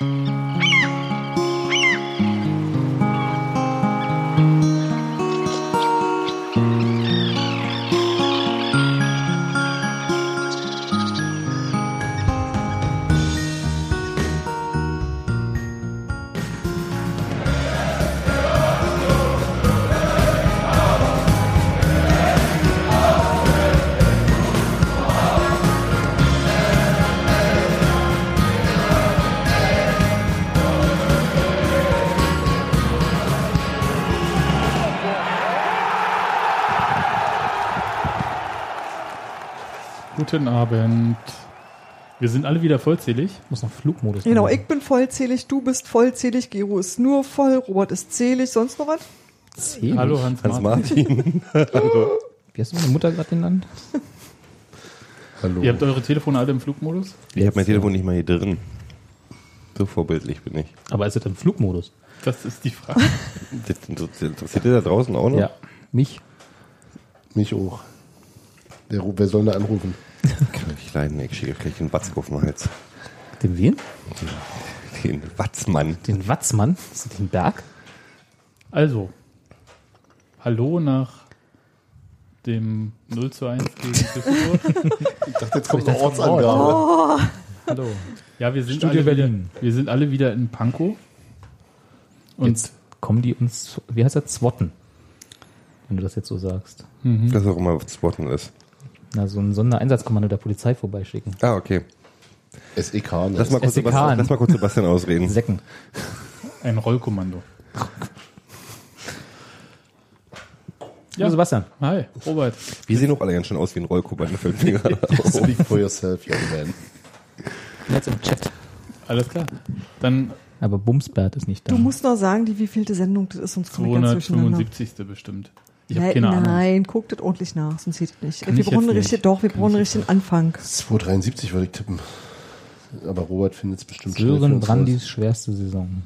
Mm-hmm. Guten Abend. Wir sind alle wieder vollzählig. Muss noch Flugmodus Genau, machen. ich bin vollzählig, du bist vollzählig, Gero ist nur voll, Robert ist zählig, sonst noch was? Zählig. Hallo Hans, Hans Martin. Martin. Wie hast du meine Mutter gerade genannt? Hallo. Ihr habt eure Telefone alle im Flugmodus? Ich habe mein Telefon nicht mal hier drin. So vorbildlich bin ich. Aber ist es im Flugmodus? Das ist die Frage. Das interessiert ihr da draußen auch noch? Ja. Mich? Mich auch. Der, wer soll da anrufen? Kann ich leiden, ich schicke gleich den Watzke auf den Hals. Den wen? Den Watzmann. Den Watzmann? Ist das den Berg? Also, hallo nach dem 0 zu 1 gegen Düsseldorf. Ich dachte, jetzt kommt eine Ortsangabe. Hallo. Ja, wir sind, Studio alle wieder, Berlin. wir sind alle wieder in Pankow. Und Jetzt kommen die uns, wie heißt das, zwotten? Wenn du das jetzt so sagst. Das auch immer Spotten ist. Na, so ein Sondereinsatzkommando der Polizei vorbeischicken. Ah, okay. SEK, ne? Lass mal kurz, SEK. Sebastian, lass mal kurz Sebastian ausreden. Säcken. ein Rollkommando. Ja. Sebastian. Hi, Robert. Wir sehen auch alle ganz schön aus wie ein Rollkommando, fällt mir gerade auf. Speak for yourself, young man. Jetzt im Chat. Alles klar. Dann Aber Bumsbert ist nicht da. Du musst noch sagen, die wievielte Sendung das ist, sonst komme ich ganz durcheinander. 275. bestimmt. Ich habe Nein, keine Ahnung. nein, guckt das ordentlich nach, sonst sieht es nicht. Kann wir ich brauchen richtig, doch, wir Kann brauchen ich richtig den Anfang. 273 würde ich tippen. Aber Robert findet es bestimmt Sören Brandis schwerste Saison.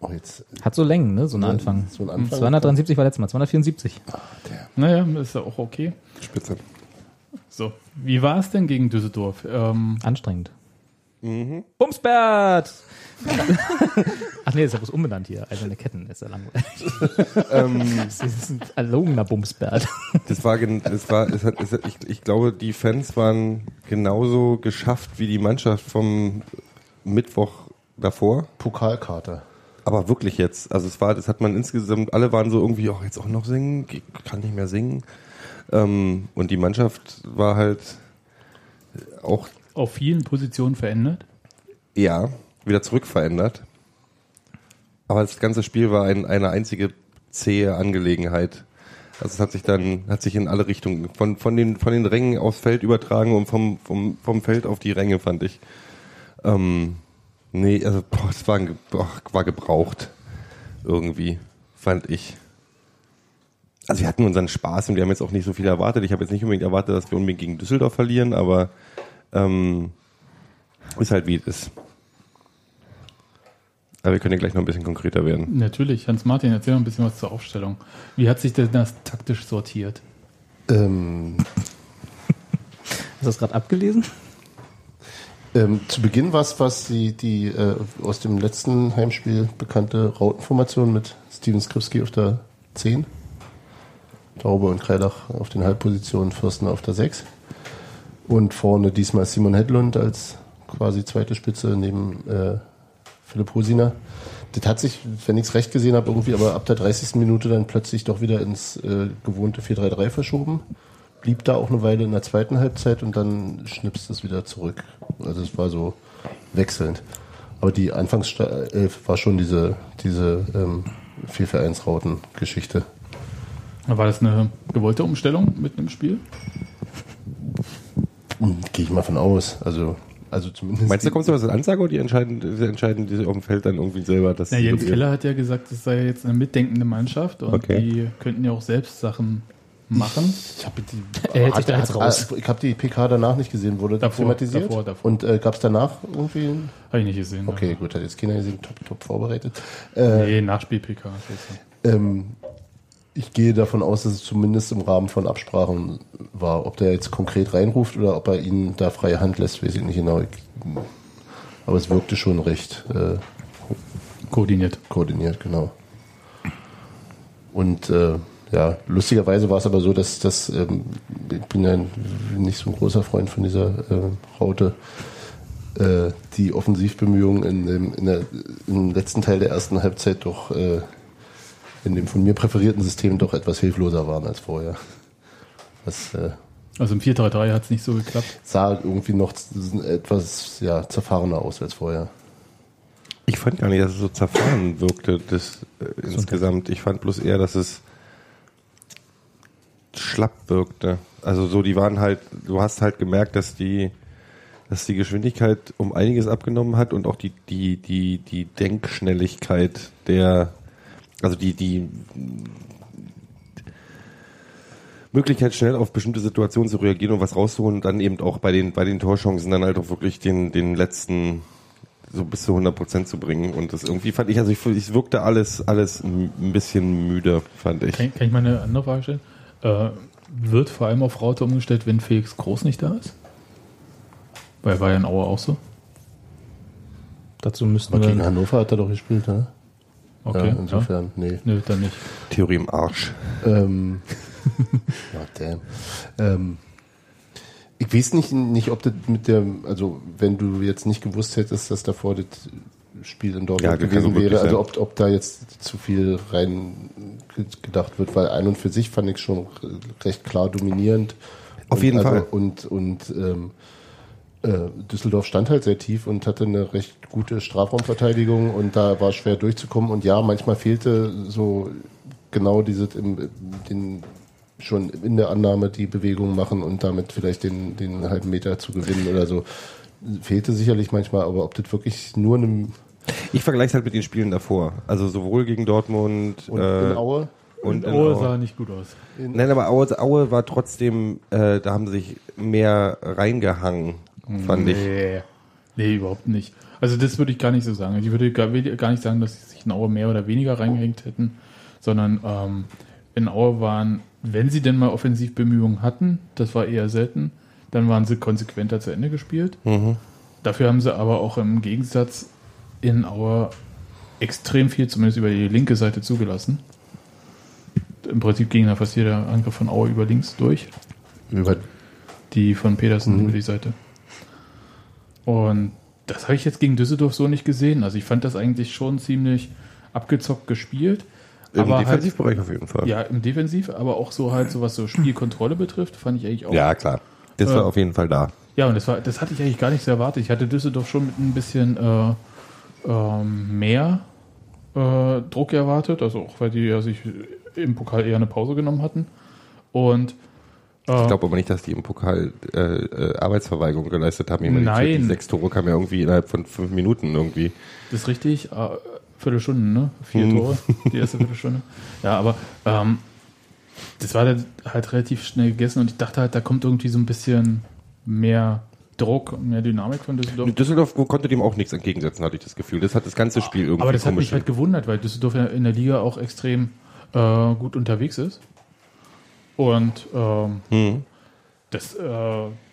Oh, jetzt, Hat so Längen, ne? So ein Ja, Anfang. so ein Anfang. 273 war letztes Mal, 274. Naja, ist ja auch okay. Spitze. So, wie war es denn gegen Düsseldorf? Ähm, Anstrengend. Bumsbert! Ach nee, ist ja bloß umbenannt hier. Eiserne Ketten ist ja langweilig. Ähm, Das ist ein erlogener Bumsbert. Das war, das war, es hat, es hat, ich, ich glaube, die Fans waren genauso geschafft wie die Mannschaft vom Mittwoch davor. Pokalkarte. Aber wirklich jetzt. Also es war, das hat man insgesamt, alle waren so irgendwie, oh, jetzt auch noch singen, ich kann nicht mehr singen. Ähm, und die Mannschaft war halt auch, auf vielen Positionen verändert. ja, wieder zurückverändert. Aber das ganze Spiel war ein, eine einzige zähe Angelegenheit. Also es hat sich dann, hat sich in alle Richtungen, von, von den, von den Rängen aufs Feld übertragen und vom, vom, vom Feld auf die Ränge, fand ich. Ähm, nee, also, boah, es war, boah, war gebraucht. Irgendwie, fand ich. Also wir hatten unseren Spaß und wir haben jetzt auch nicht so viel erwartet. Ich habe jetzt nicht unbedingt erwartet, dass wir unbedingt gegen Düsseldorf verlieren, aber ähm, ist halt wie es ist. Aber wir können ja gleich noch ein bisschen konkreter werden. Natürlich. Hans-Martin, erzähl mal ein bisschen was zur Aufstellung. Wie hat sich denn das taktisch sortiert? Ähm, Hast du das gerade abgelesen? ähm, zu Beginn war es was die, die äh, aus dem letzten Heimspiel bekannte Rautenformation mit Steven Skripski auf der 10. Taube und Kreilach auf den Halbpositionen, Fürsten auf der 6. Und vorne diesmal Simon Hedlund als quasi zweite Spitze neben äh, Philipp Hosiner. Das hat sich, wenn ich es recht gesehen habe, irgendwie aber ab der 30. Minute dann plötzlich doch wieder ins äh, gewohnte 4-3-3 verschoben. Blieb da auch eine Weile in der zweiten Halbzeit und dann schnipst es wieder zurück. Also es war so wechselnd. Aber die Anfangself war schon diese, diese ähm, 4-4-1-Rauten-Geschichte. War das eine gewollte Umstellung mitten im Spiel? Hm, Gehe ich mal von aus. Also, also zumindest. Meinst du, die- kommt sowas als Ansage oder die entscheiden, die entscheiden die auf dem Feld dann irgendwie selber? Dass Na, Jens Keller hat ja gesagt, es sei jetzt eine mitdenkende Mannschaft und Okay. die könnten ja auch selbst Sachen machen. Ich habe die, Er hält sich hat- da jetzt hat- raus. Ich habe die PK danach nicht gesehen. Wurde Davor, thematisiert? davor, davor. Und äh, gab es danach irgendwie? Habe ich nicht gesehen. Okay, gut, hat jetzt keiner gesehen. Top, top vorbereitet. Äh, Nee, Nachspiel-PK. ähm, ich gehe davon aus, dass es zumindest im Rahmen von Absprachen war. Ob der jetzt konkret reinruft oder ob er ihnen da freie Hand lässt, weiß ich nicht genau. Aber es wirkte schon recht äh, Koordiniert. koordiniert, genau. Und äh, ja, lustigerweise war es aber so, dass dass ähm, ich bin ja nicht so ein großer Freund von dieser äh, Raute. Äh, die Offensivbemühungen in dem, in der, im letzten Teil der ersten Halbzeit doch äh, in dem von mir präferierten System doch etwas hilfloser waren als vorher. Das äh, Also im 4-3-3 hat es nicht so geklappt. sah irgendwie noch etwas ja, zerfahrener aus als vorher. Ich fand gar nicht, dass es so zerfahren wirkte, das äh, insgesamt. Ich fand bloß eher, dass es schlapp wirkte. Also so, die waren halt, du hast halt gemerkt, dass die, dass die Geschwindigkeit um einiges abgenommen hat und auch die, die, die, die Denkschnelligkeit der, also die, die Möglichkeit, schnell auf bestimmte Situationen zu reagieren und was rauszuholen und dann eben auch bei den, bei den Torchancen dann halt auch wirklich den, den letzten so bis zu 100 Prozent zu bringen. Und das irgendwie fand ich, also ich, es wirkte alles, alles ein bisschen müde, fand ich. Kann, kann ich mal eine andere Frage stellen? Äh, wird vor allem auf Raute umgestellt, wenn Felix Groß nicht da ist? Weil war ja in Aue auch so. Dazu müssten Aber gegen wir. Hannover hat er doch gespielt, ne? Okay. ja, insofern, nee. Ja. Nö, dann nicht. Theorie im Arsch. Ähm, ja, damn. Ähm, ich weiß nicht, nicht, ob das mit der, also wenn du jetzt nicht gewusst hättest, dass davor das Spiel in Ja, Dortmund kann gewesen wäre, also ob, ob da jetzt zu viel rein ge- gedacht wird, weil ein und für sich fand ich schon recht klar dominierend. Auf und jeden also, Fall. Und, und ähm, äh, Düsseldorf stand halt sehr tief und hatte eine recht gute Strafraumverteidigung und da war schwer durchzukommen. Und ja, manchmal fehlte so genau dieses im, den schon in der Annahme die Bewegung machen und damit vielleicht den, den halben Meter zu gewinnen oder so. Fehlte sicherlich manchmal, aber ob das wirklich nur einem Ich vergleiche es halt mit den Spielen davor. Also sowohl gegen Dortmund und äh, in Aue und in Aue Aue. sah nicht gut aus. Nein, aber Aue, Aue war trotzdem, äh, da haben sie sich mehr reingehangen, fand ich. Nee. Nee, überhaupt nicht. Also das würde ich gar nicht so sagen. Ich würde gar, nicht sagen, dass sie sich in Aue mehr oder weniger reingehängt hätten, sondern ähm, in Aue waren, wenn sie denn mal Offensivbemühungen hatten, das war eher selten, dann waren sie konsequenter zu Ende gespielt. Dafür haben sie aber auch im Gegensatz in Aue extrem viel, zumindest über die linke Seite zugelassen. Im Prinzip ging da fast jeder Angriff von Aue über links durch über die von Petersen über die Seite. Und das habe ich jetzt gegen Düsseldorf so nicht gesehen. Also ich fand das eigentlich schon ziemlich abgezockt gespielt. Im aber halt, Defensivbereich auf jeden Fall. ja, im Defensiv, aber auch so halt so was so Spielkontrolle betrifft, fand ich eigentlich auch. Ja, klar. Das Ja. war auf jeden Fall da. Ja, und das war, das hatte ich eigentlich gar nicht so erwartet. Ich hatte Düsseldorf schon mit ein bisschen äh, ähm, mehr äh, Druck erwartet, also auch weil die ja sich im Pokal eher eine Pause genommen hatten. Und äh, Ich glaube aber nicht, dass die im Pokal äh, äh, Arbeitsverweigerung geleistet haben. Ich meine, Nein. Die sechs Tore kamen ja irgendwie innerhalb von fünf Minuten irgendwie. Das ist richtig. Äh, Viertelstunde, ne? Vier Hm. Tore, die erste Viertelstunde. Ja, aber ähm, das war dann halt relativ schnell gegessen und ich dachte halt, da kommt irgendwie so ein bisschen mehr Druck, mehr Dynamik von Düsseldorf. Düsseldorf konnte dem auch nichts entgegensetzen, hatte ich das Gefühl. Das hat das ganze Spiel irgendwie Aber das hat mich halt gewundert, weil Düsseldorf ja in der Liga auch extrem äh, gut unterwegs ist. Und ähm, Hm. das, äh,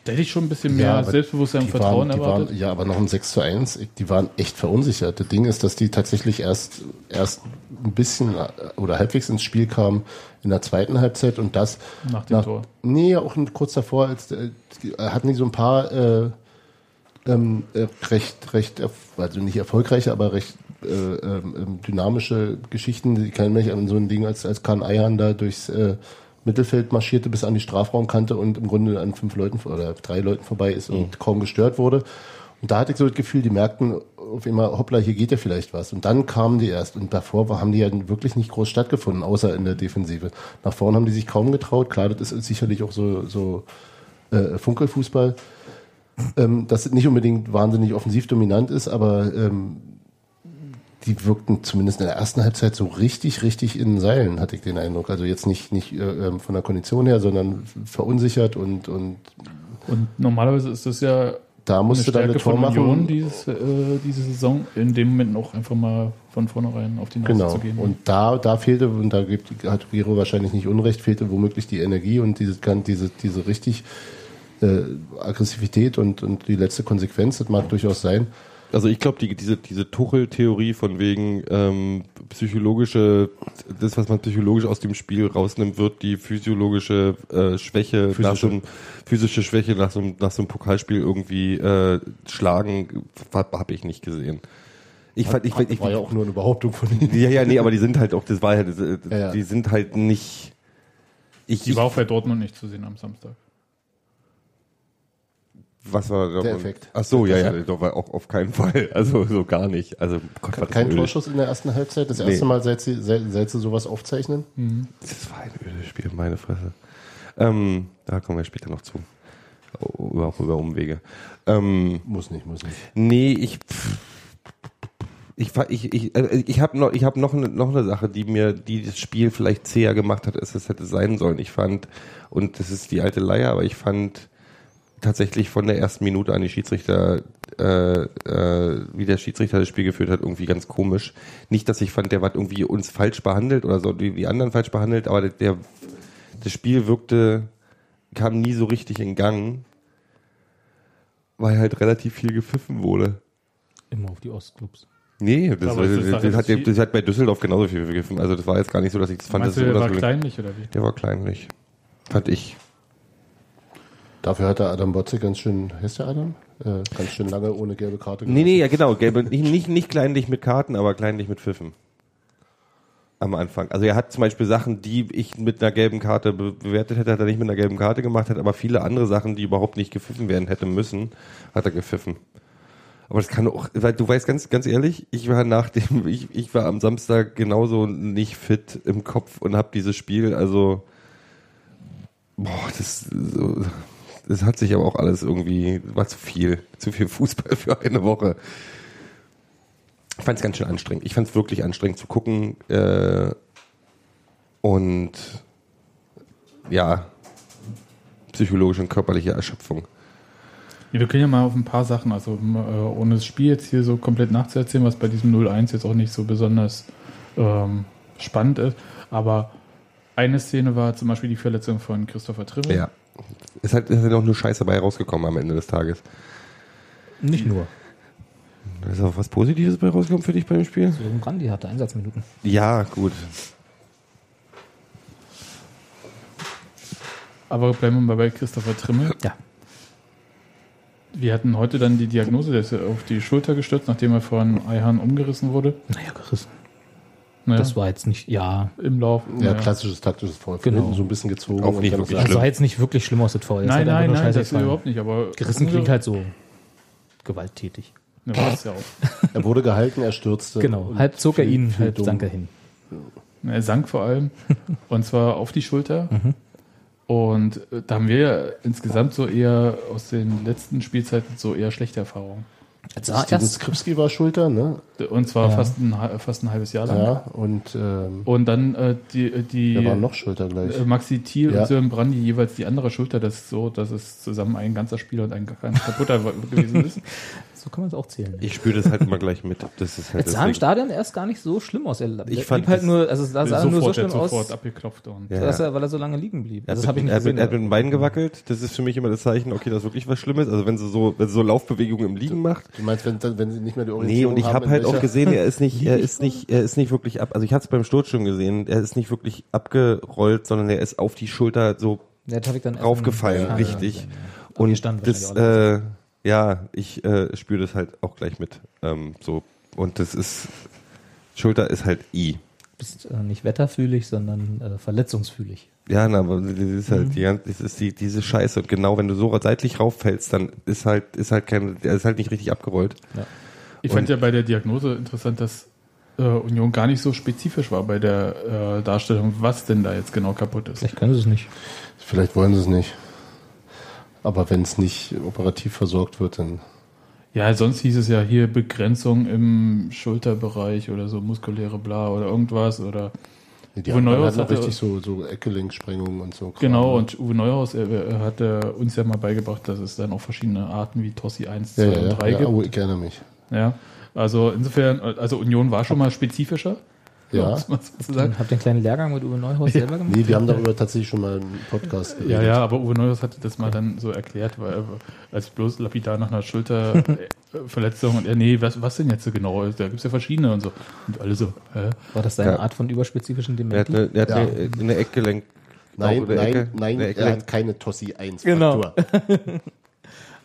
da hätte ich schon ein bisschen mehr aber Selbstbewusstsein und Vertrauen waren, erwartet. waren, ja, aber noch um 6 zu 1, die waren echt verunsichert. Das Ding ist, dass die tatsächlich erst, erst ein bisschen äh, oder halbwegs ins Spiel kamen in der zweiten Halbzeit und das Nach dem Tor. Nee, auch kurz davor, als, äh, hatten die so ein paar äh, ähm, äh, recht, recht, also nicht erfolgreiche, aber recht äh, ähm, ähm, dynamische Geschichten. Die kennen mich an so ein Ding, als, als Kahn Eihan da durchs äh, Mittelfeld marschierte bis an die Strafraumkante und im Grunde an fünf Leuten oder drei Leuten vorbei ist und kaum gestört wurde. Und da hatte ich so das Gefühl, die merkten auf einmal, hoppla, hier geht ja vielleicht was. Und dann kamen die erst. Und davor haben die ja wirklich nicht groß stattgefunden, außer in der Defensive. Nach vorne haben die sich kaum getraut. Klar, das ist sicherlich auch so, so äh, Funkelfußball, ähm, dass es nicht unbedingt wahnsinnig offensiv dominant ist, aber ähm, die wirkten zumindest in der ersten Halbzeit so richtig, richtig in den Seilen, hatte ich den Eindruck. Also jetzt nicht, nicht äh, ähm, von der Kondition her, sondern verunsichert und, und Und normalerweise ist das ja da musst du dann Stärke eine Tor von Union machen. dieses, äh, diese Saison, in dem Moment auch einfach mal von vornherein auf die Nase Genau. zu gehen. Und da, da fehlte, und da gibt, hat Giro wahrscheinlich nicht Unrecht, fehlte womöglich die Energie und diese, diese, diese richtig äh, Aggressivität und, und die letzte Konsequenz, das mag durchaus sein. Also ich glaube, die, diese, diese Tuchel-Theorie von wegen ähm, psychologische, das, was man psychologisch aus dem Spiel rausnimmt, wird die physiologische äh, Schwäche, nach so einem, physische Schwäche nach so einem, nach so einem Pokalspiel irgendwie äh, schlagen, habe ich nicht gesehen. Ich fand, ich, ich, war ja auch nur eine Behauptung von Ihnen. ja, ja, nee, aber die sind halt auch, das war halt, äh, Ja, ja. die sind halt nicht. Ich, Die war auch bei Dortmund nicht zu sehen am Samstag. Was war da? Der Effekt. Ach so, ja, ja, doch war auch auf keinen Fall. Also so gar nicht. Also Gott, war das Kein. Torschuss in der ersten Halbzeit. Das Nee. erste Mal, seit Sie, seit, seit Sie sowas aufzeichnen. Das war ein ödes Spiel, meine Fresse. Ähm, da kommen wir später noch zu. Oh, Über, auch über Umwege. Ähm, Muss nicht, muss nicht. nee, ich. pff, Ich, war- ich, ich, äh, ich habe noch, ich hab noch, eine, noch eine Sache, die mir, die das Spiel vielleicht zäher gemacht hat, als es hätte sein sollen. Ich fand, und das ist die alte Leier, aber ich fand tatsächlich von der ersten Minute an die Schiedsrichter, äh, äh, wie der Schiedsrichter das Spiel geführt hat, irgendwie ganz komisch. Nicht, dass ich fand, der hat irgendwie uns falsch behandelt oder so, die, die anderen falsch behandelt, aber der, der, das Spiel wirkte, kam nie so richtig in Gang, weil halt relativ viel gepfiffen wurde. Immer auf die Ostclubs. Nee, das, war, ist das, halt das, hat, das hat bei Düsseldorf genauso viel gegriffen. Also das war jetzt gar nicht so, dass ich das fand, Meinst das du, so, der war kleinlich oder wie? Der war kleinlich. Fand ich. Dafür hat der Adam Botze ganz schön, heißt der Adam? Äh, ganz schön lange ohne gelbe Karte Nee, nee, ja genau. Gelbe, nicht, nicht, nicht kleinlich mit Karten, aber kleinlich mit Pfiffen. Am Anfang. Also er hat zum Beispiel Sachen, die ich mit einer gelben Karte be- bewertet hätte, hat er nicht mit einer gelben Karte gemacht, hat aber viele andere Sachen, die überhaupt nicht gepfiffen werden hätte müssen, hat er gepfiffen. Aber das kann auch, weil du weißt ganz, ganz ehrlich, ich war nach dem, ich, ich war am Samstag genauso nicht fit im Kopf und habe dieses Spiel, also, boah, das, so, das hat sich aber auch alles irgendwie, war zu viel, zu viel Fußball für eine Woche. Ich fand es ganz schön anstrengend. Ich fand es wirklich anstrengend zu gucken. Äh, und ja, psychologische und körperliche Erschöpfung. Ja, wir können ja mal auf ein paar Sachen, also äh, ohne das Spiel jetzt hier so komplett nachzuerzählen, was bei diesem 0-1 jetzt auch nicht so besonders ähm, spannend ist, aber eine Szene war zum Beispiel die Verletzung von Christopher Trimmel. Ja. Es hat, es ist halt auch nur Scheiße dabei rausgekommen am Ende des Tages. Nicht nur. Da ist auch was Positives bei rausgekommen für dich beim Spiel? So ein Brandi hatte Einsatzminuten. Ja, gut. Aber bleiben wir mal bei Christopher Trimmel. Ja. Wir hatten heute dann die Diagnose, der ist ja auf die Schulter gestürzt, nachdem er von Eihan umgerissen wurde. Naja, gerissen. Naja, Das war jetzt nicht, ja. im Lauf. Ja, naja. klassisches taktisches Foul. Von Genau. hinten so ein bisschen gezogen. Auch nicht wirklich ist Das sah jetzt nicht wirklich schlimm aus, das Foul. Nein, nein, nein, das ist überhaupt nicht, aber. Gerissen klingt halt so gewalttätig. War es ja auch. Er wurde gehalten, er stürzte. Genau. Halb zog er ihn, halb dumm. sank er hin. Er sank vor allem. und zwar auf die Schulter. Mhm. Und äh, da haben wir ja insgesamt so eher aus den letzten Spielzeiten so eher schlechte Erfahrungen. Es sah Steven erst, Skripski war Schulter, ne? Und zwar Ja. fast, ein, fast ein halbes Jahr lang. Ja, und ähm, Und dann äh, die, die der war noch Schulter gleich. äh, Maxi Thiel Ja. und Sören Brandi jeweils die andere Schulter. Das ist so, dass es zusammen ein ganzer Spieler und ein kein kaputter gewesen ist. So kann man es auch zählen. Ich spüre das halt immer gleich mit. Das ist halt Es sah im Stadion erst gar nicht so schlimm aus. Er Ich blieb fand halt das- nur, also es sah sah nur so sofort, der schlimm aus, sofort abgeklopft. Und Ja. dass er, weil er so lange liegen blieb. Er Das hat, habe ich mit, nicht er, gesehen. er hat mit den Beinen gewackelt. Das ist für mich immer das Zeichen, okay, dass wirklich was Schlimmes. Also wenn sie so, wenn sie so Laufbewegungen im Liegen macht. Du meinst, wenn, wenn sie nicht mehr die Nee, Orientierung und ich habe halt auch gesehen, er ist nicht, er ist nicht, er ist nicht wirklich ab. Also ich hatte es beim Sturz schon gesehen. Er ist nicht wirklich abgerollt, sondern er ist auf die Schulter so Ja, das hab ich dann raufgefallen, richtig. Ja, ja, Und stand das, äh, ja, ich äh, spüre das halt auch gleich mit. Ähm, so und das ist Schulter ist halt I. Du bist äh, nicht wetterfühlig, sondern äh, verletzungsfühlig. Ja, na, aber das ist halt, die, ganze- das ist die, diese Scheiße. Und genau, wenn du so seitlich rauffällst, dann ist halt, ist halt kein, der ist halt nicht richtig abgerollt. Ich fand ja bei der Diagnose interessant, dass äh, Union gar nicht so spezifisch war bei der äh, Darstellung, was denn da jetzt genau kaputt ist. Vielleicht können sie es nicht. Vielleicht wollen sie es nicht. Aber wenn es nicht operativ versorgt wird, dann. Ja, sonst hieß es ja hier Begrenzung im Schulterbereich oder so muskuläre Bla oder irgendwas oder die Uwe Neuhaus hatte- richtig so, so Eckgelenksprengungen und so. Genau und Uwe Neuhaus er, hat äh, uns ja mal beigebracht, dass es dann auch verschiedene Arten wie Tossi 1, 2 Ja, ja, und 3 ja, ja gibt. oh, ich erinnere mich. Ja, also insofern, also Union war schon mal spezifischer. Ja. muss man so sagen. Habt ihr einen kleinen Lehrgang mit Uwe Neuhaus selber gemacht? Nee, wir haben darüber tatsächlich schon mal einen Podcast Ja, ja, aber Uwe Neuhaus hatte das mal dann so erklärt, weil er- als bloß lapidar nach einer Schulterverletzung und er, nee, was, was denn jetzt so genau? Da gibt es ja verschiedene und so. Und alle so, hä? War das seine Ja. Art von überspezifischen Er hat Dementi? eine, er hat Ja. eine, eine Eckgelenk. Nein, nein, Ecke- nein, er hat keine Tossi 1 Genau.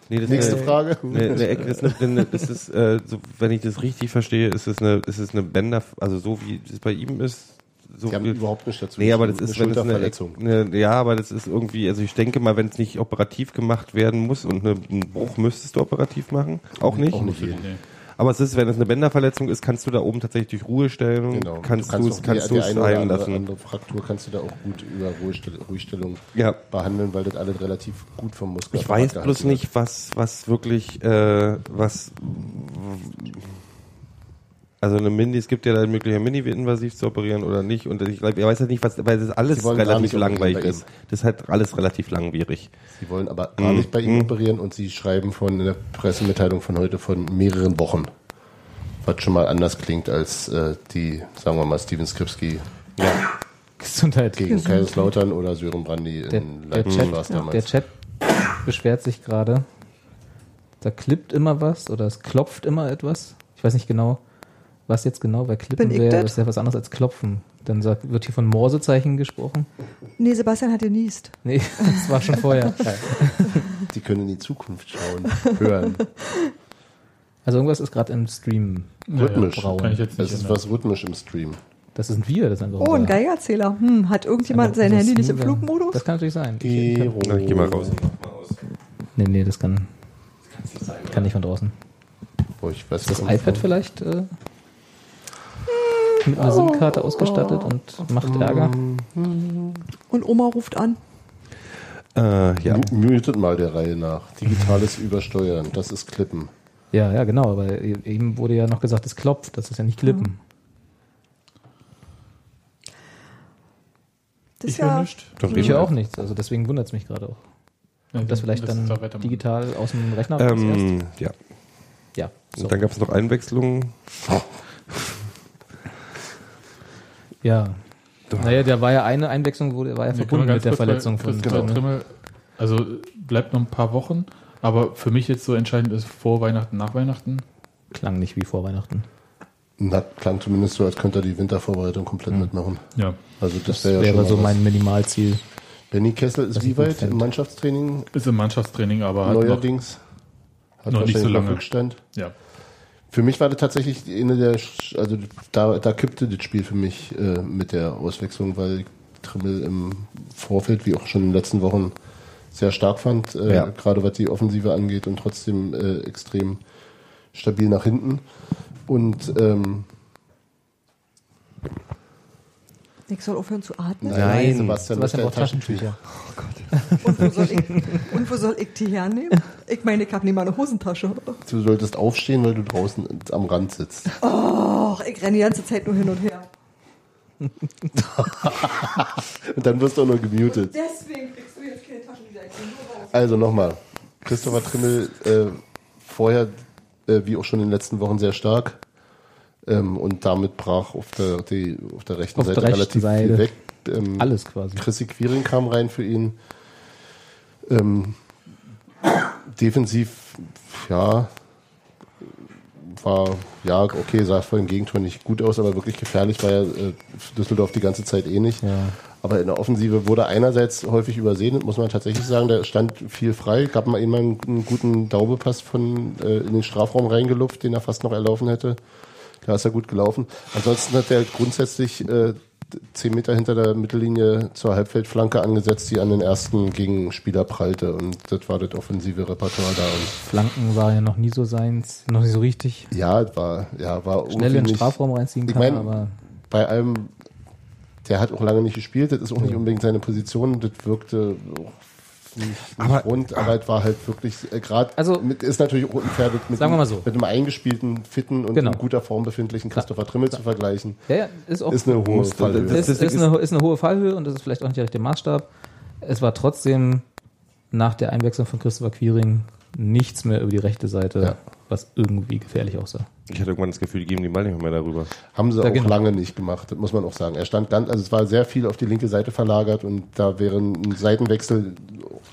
Nee, das Nächste ist Frage. eine, eine, eine Ecke ist eine, eine, das ist, äh, so, wenn ich das richtig verstehe, ist es eine, ist es eine Bänder, also so wie es bei ihm ist. So Sie haben überhaupt nicht dazu. Nee, aber das eine ist, wenn es eine, eine, ja, aber das ist irgendwie, also ich denke mal, wenn es nicht operativ gemacht werden muss und eine, einen Bruch müsstest du operativ machen, auch nicht. Auch nicht Nee. jeden. Aber es ist, wenn es eine Bänderverletzung ist, kannst du da oben tatsächlich durch Ruhestellung, Genau. kannst du es, kannst du oder heilen andere, lassen. andere Fraktur kannst du da auch gut über Ruhestell Ruhestellung Ja. behandeln, weil das alles relativ gut vom Muskel Ich weiß bloß nicht, was, was wirklich, äh, was, also eine Mini, es gibt ja da Möglichkeit, Mini-invasiv zu operieren oder nicht. Und ich, glaub, ich weiß ja nicht, was, weil das alles relativ langweilig ist. Das ist halt alles relativ langwierig. Sie wollen aber gar nicht bei ihm operieren und sie schreiben von in der Pressemitteilung von heute von mehreren Wochen. Was schon mal anders klingt als äh, die, sagen wir mal, Steven Skripski Gesundheit. gegen Kaiserslautern oder Sören Brandy Der, in der, Leipzig war es Chat, damals. der Chat beschwert sich gerade. Da klippt immer was oder es klopft immer etwas. Ich weiß nicht genau, was jetzt genau, weil klippen ich wäre, das? das ist ja was anderes als klopfen. Dann sagt, wird hier von Morsezeichen gesprochen. Nee, Sebastian hat genießt. Nee, das war schon vorher. Die können in die Zukunft schauen, hören. Also irgendwas ist gerade im Stream. Rhythmisch. braun. Kann ich jetzt Es nicht ist ändern. was rhythmisch im Stream. Das sind wir, das ist einfach Oh, ein Geigerzähler. Hm, hat irgendjemand sein Handy nicht im Flugmodus? Das kann natürlich sein. Gero. Na, ich geh mal raus. Nee, nee, das kann, kann nicht von draußen. Boah, ich weiß Das iPad vielleicht äh, mit einer SIM-Karte ausgestattet und macht Ärger. Und Oma ruft an. Äh, ja. Mutet mal der Reihe nach. Digitales Übersteuern, das ist Klippen. Ja, ja, genau, aber e- eben wurde ja noch gesagt, es klopft, das ist ja nicht klippen. Das Ich ist ja. Doch, Ich höre auch nichts, also deswegen wundert es mich gerade auch. Ja, Das vielleicht dann digital aus dem Rechner? Ähm, ja. Ja, so. Und dann gab es noch Einwechslungen. ja. Naja, da war ja eine Einwechslung, wo der war ja verbunden mit der Verletzung von Christopher Trimmel. Trimmel. Also bleibt noch ein paar Wochen, aber für mich jetzt so entscheidend ist vor Weihnachten, nach Weihnachten. Klang nicht wie vor Weihnachten. Na, klang zumindest so, als könnte er die Wintervorbereitung komplett mitmachen. Ja. Also das, Das wäre ja wäre schon mal so mein Minimalziel. Benny Kessel ist wie weit im Mannschaftstraining? Ist im Mannschaftstraining, aber hat noch, Neuerdings. Hat noch nicht so wahrscheinlich lange. Rückstand. ja. Für mich war das tatsächlich eine der, also da, da kippte das Spiel für mich äh, mit der Auswechslung, weil Trimmel im Vorfeld, wie auch schon in den letzten Wochen, sehr stark fand, äh, Ja. gerade was die Offensive angeht und trotzdem äh, extrem stabil nach hinten. Und ähm, Ich soll aufhören zu atmen. Nein. Sebastian, Sebastian das braucht ist dein Taschentücher. Und, wo soll ich, und wo soll ich die hernehmen? Ich meine, ich habe nicht mal eine Hosentasche. Du solltest aufstehen, weil du draußen am Rand sitzt. Och, ich renne die ganze Zeit nur hin und her. Und dann wirst du auch nur gemutet. Deswegen kriegst du jetzt keine nur raus. Also nochmal. Christopher Trimmel äh, vorher, äh, wie auch schon in den letzten Wochen, sehr stark. Ähm, und damit brach auf der, die, auf der rechten Auf der Seite rechten relativ Seite. viel weg. Ähm, Alles quasi. Chrissy Quiring kam rein für ihn. Ähm, defensiv, ja, war, ja, okay, sah vor dem Gegentor nicht gut aus, aber wirklich gefährlich war ja äh, Düsseldorf die ganze Zeit eh nicht. Ja. Aber in der Offensive wurde einerseits häufig übersehen, muss man tatsächlich sagen, da stand viel frei. Gab mal immer einen, einen guten Daubepass von äh, in den Strafraum reingelupft, den er fast noch erlaufen hätte. Da ist er gut gelaufen. Ansonsten hat er grundsätzlich äh, zehn Meter hinter der Mittellinie zur Halbfeldflanke angesetzt, die an den ersten Gegenspieler prallte. Und das war das offensive Repertoire da. Und Flanken war ja noch nie so seins, noch nicht so richtig. ja, war, ja, war Schnell in den Strafraum reinziehen Ich kann, mein, aber bei allem, der hat auch lange nicht gespielt, das ist auch nicht unbedingt seine Position, das wirkte auch nicht, Aber- rund, aber es war halt wirklich, äh, gerade, Also- mit, ist natürlich auch unfair, mit, Sagen wir einem- mal so. mit einem eingespielten, fitten und Genau. in guter Form befindlichen Christopher Trimmel zu vergleichen, ja, ja, ist auch ist eine hohe Fallhöhe. ist, Das- ist, eine, ist eine hohe Fallhöhe und das ist vielleicht auch nicht der richtige Maßstab. Es war trotzdem nach der Einwechslung von Christopher Quiring nichts mehr über die rechte Seite Ja. was irgendwie gefährlich aussah. Ich hatte irgendwann das Gefühl, die geben den Ball nicht mehr darüber. Haben sie Da auch genau. lange nicht gemacht, muss man auch sagen. Er stand ganz, also es war sehr viel auf die linke Seite verlagert und da wäre ein Seitenwechsel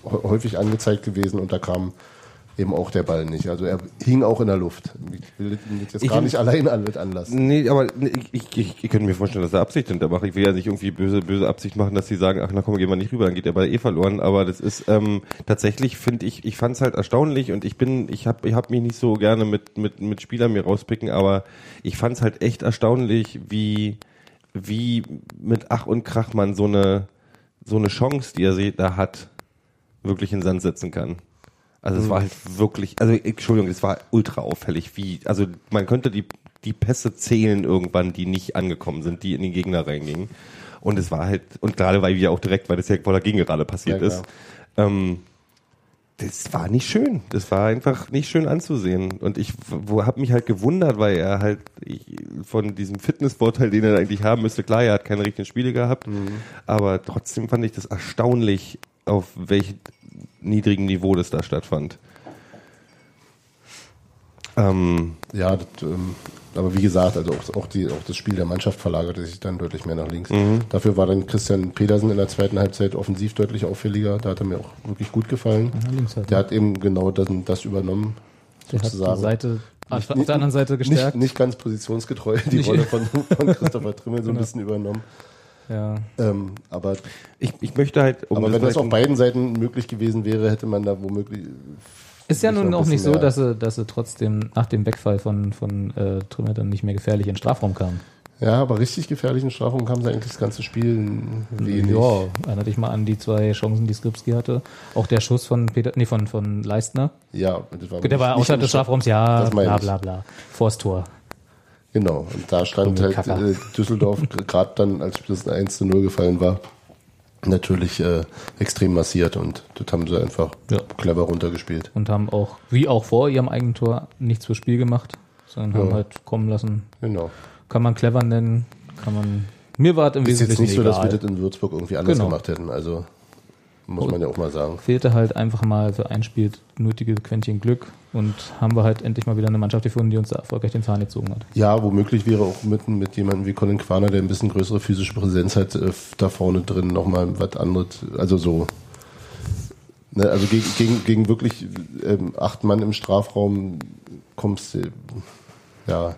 häufig angezeigt gewesen und da kam eben auch der Ball nicht. Also er hing auch in der Luft. Ich will ihn jetzt gar nicht allein an, mit anlassen. Nee, aber ich, ich, ich könnte mir vorstellen, dass er Absicht hinter macht. Ich will ja nicht irgendwie böse, böse Absicht machen, dass sie sagen, ach na komm, gehen wir nicht rüber, dann geht der Ball eh verloren. Aber das ist ähm, tatsächlich, finde ich, ich fand es halt erstaunlich und ich bin, ich habe ich hab mich nicht so gerne mit, mit, mit Spielern mir rauspicken, aber ich fand es halt echt erstaunlich, wie, wie mit Ach und Krach man so eine, so eine Chance, die er da hat, wirklich in den Sand setzen kann. Also es war halt wirklich, also Entschuldigung, es war ultra auffällig, wie, also man könnte die, die Pässe zählen irgendwann, die nicht angekommen sind, die in den Gegner reingingen. Und es war halt, und gerade weil wir auch direkt, weil das ja vor der Gegengerade passiert Ja, ist, ähm, das war nicht schön. Das war einfach nicht schön anzusehen. Und ich habe mich halt gewundert, weil er halt ich, von diesem Fitnessvorteil, den er eigentlich haben müsste, klar, er hat keine richtigen Spiele gehabt, aber trotzdem fand ich das erstaunlich, auf welchem niedrigen Niveau das da stattfand. Ähm, Ja, das, ähm, aber wie gesagt, also auch, auch, die, auch das Spiel der Mannschaft verlagerte sich dann deutlich mehr nach links. Dafür war dann Christian Pedersen in der zweiten Halbzeit offensiv deutlich auffälliger. Da hat er mir auch wirklich gut gefallen. Ja, Der hat eben genau das, das übernommen. Der hat die sozusagen. Seite auf, Nicht- der anderen Seite gestärkt. Nicht, nicht ganz positionsgetreu, die Nicht- Rolle von, von Christopher Trimmel so ein Genau. bisschen übernommen. Ja. Ähm, aber ich, ich möchte halt, um aber wenn das auf beiden Seiten möglich gewesen wäre, hätte man da womöglich. Ist ja nun auch nicht so, dass sie, dass sie trotzdem nach dem Wegfall von, von äh, Trümmer dann nicht mehr gefährlich in den Strafraum kamen. Ja, aber richtig gefährlichen Strafraum kam sie eigentlich das ganze Spiel wenig. Ja, erinnere dich mal an die zwei Chancen, die Skripski hatte. Auch der Schuss von Peter, nee, von, von Leistner. Ja, das war Der war außerhalb des Stra- Strafraums, ja, Das bla bla bla. Vors Tor. Genau, und da stand halt äh, Düsseldorf, gerade dann, als das 1 zu 0 gefallen war, natürlich äh, extrem massiert und das haben sie einfach Ja. clever runtergespielt. Und haben auch, wie auch vor ihrem eigenen Tor, nichts fürs Spiel gemacht, sondern haben Ja. halt kommen lassen. Genau. Kann man clever nennen, kann man. Mir war es im Ist jetzt Wesentlichen nicht so, dass wir egal. das in Würzburg irgendwie anders Genau. gemacht hätten. Also muss man ja auch mal sagen. Fehlte halt einfach mal für ein Spiel nötige Quäntchen Glück und haben wir halt endlich mal wieder eine Mannschaft gefunden, die uns da erfolgreich den Zahn gezogen hat. Ja, womöglich wäre auch mit, mit jemandem wie Colin Quaner, der ein bisschen größere physische Präsenz hat, äh, da vorne drin nochmal was anderes. Also so. Ne, also gegen, gegen, gegen wirklich ähm, acht Mann im Strafraum kommst du, ja.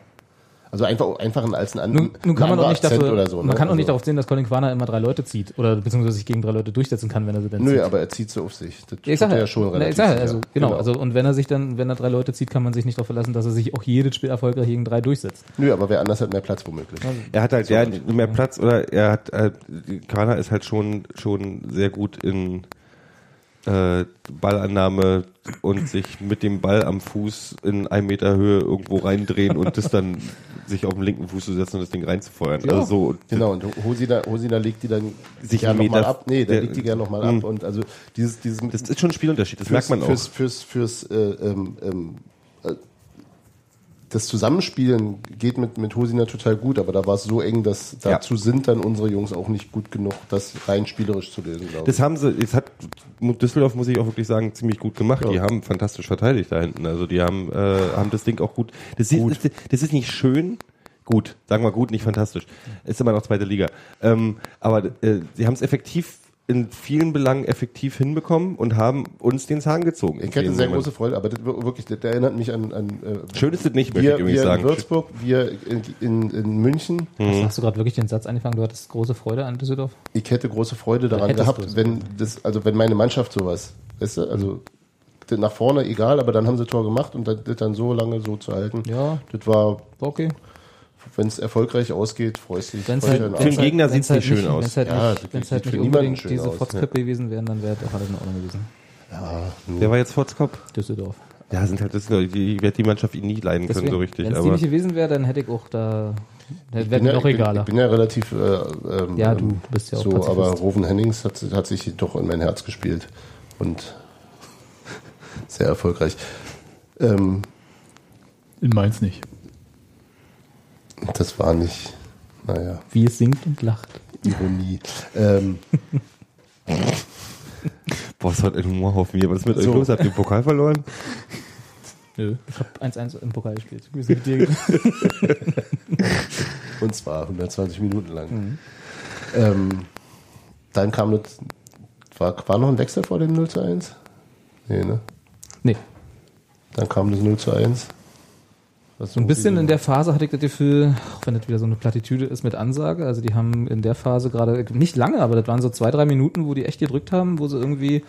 Also einfach, einfach als ein, an, Nun, nun kann man auch anderer nicht dafür, oder so. man ne? kann auch nicht also, darauf sehen, dass Colin Quaner immer drei Leute zieht oder beziehungsweise sich gegen drei Leute durchsetzen kann, wenn er sie denn Nö, zieht. aber er zieht sie auf sich. Das ich sag tut er ja, schon relativ ich sag ja, sicher. also genau, also und wenn er sich dann, wenn er drei Leute zieht, kann man sich nicht darauf verlassen, dass er sich auch jedes Spiel erfolgreich gegen drei durchsetzt. Nö, aber wer anders hat mehr Platz womöglich. Er hat halt ja mehr Platz oder er hat äh, Kana ist halt schon schon sehr gut in äh, Ballannahme und sich mit dem Ball am Fuß in ein Meter Höhe irgendwo reindrehen und das dann sich auf den linken Fuß zu setzen und das Ding reinzufeuern. Ja. Also so Genau, und Hosina, Hosina legt die dann Sich einen nochmal ab. Nee, der legt die gerne nochmal Mhm. ab. Und also dieses, dieses das ist schon ein Spielunterschied, das merkt man auch. Fürs, fürs, fürs äh, ähm, ähm, äh, das Zusammenspielen geht mit, mit Hosina total gut, aber da war es so eng, dass Ja. dazu sind dann unsere Jungs auch nicht gut genug, das rein spielerisch zu lösen, glaube ich. Das haben sie, es hat Düsseldorf, muss ich auch wirklich sagen, ziemlich gut gemacht. Ja. Die haben fantastisch verteidigt da hinten. Also die haben, äh, haben das Ding auch gut. Das, Gut. Ist, das ist nicht schön. Gut, sagen wir gut, nicht fantastisch. Ist immer noch zweite Liga. Ähm, aber äh, sie haben es effektiv in vielen Belangen effektiv hinbekommen und haben uns den Zahn gezogen. Ich hätte sehr große Freude, aber das wir- wirklich, das erinnert mich an, an äh, Schön ist es nicht, möchte wir, ich übrigens wir in sagen. Würzburg, wir in, in, in München. Mhm. Hast du gerade wirklich den Satz angefangen, du hattest große Freude an Düsseldorf? Ich hätte große Freude daran hättest gehabt, wenn das, also wenn meine Mannschaft sowas, weißt du, also das nach vorne egal, aber dann haben sie Tor gemacht und das, das dann so lange so zu halten. Ja. Das war, War okay. Wenn es erfolgreich ausgeht, freust du dich. Wenn's halt, Für den Gegner halt- sieht's wenn's nicht halt schön aus. Wenn's halt Ja, nicht, das wenn's sieht halt für nicht niemanden unbedingt schön diese aus, Fotzköppe gewesen wären, dann wäre doch alles in Ordnung gewesen. Wer war jetzt Fotzkopf? Düsseldorf. Ja, sind halt, das, sind- die, wird die Mannschaft ihn nie leiden können, so richtig. Wenn es die nicht gewesen wäre, dann hätte ich auch da, Ich wäre bin mir ja, noch ich egaler. ich bin ja relativ, äh, ähm, Ja, du ähm, bist ja auch so, Pazifist. aber Roven Hennings hat, hat sich doch in mein Herz gespielt und sehr erfolgreich. Ähm, In Mainz nicht. Das war nicht, naja, Wie es singt und lacht. Ironie. ähm, boah, es hat ein Humorhaufen hier. Was ist mit So. euch los? Habt ihr den Pokal verloren? Nö, ich habe 1-1 im Pokal gespielt. Wir sind mit dir Und zwar 120 Minuten lang. Ähm, dann kam das, war, war noch ein Wechsel vor dem 0 zu 1? Nee, ne? nee, Dann kam das 0 zu 1. So ein bisschen in der Phase hatte ich das Gefühl, auch wenn das wieder so eine Plattitüde ist mit Ansage, also die haben in der Phase gerade, nicht lange, aber das waren so zwei, drei Minuten, wo die echt gedrückt haben, wo sie irgendwie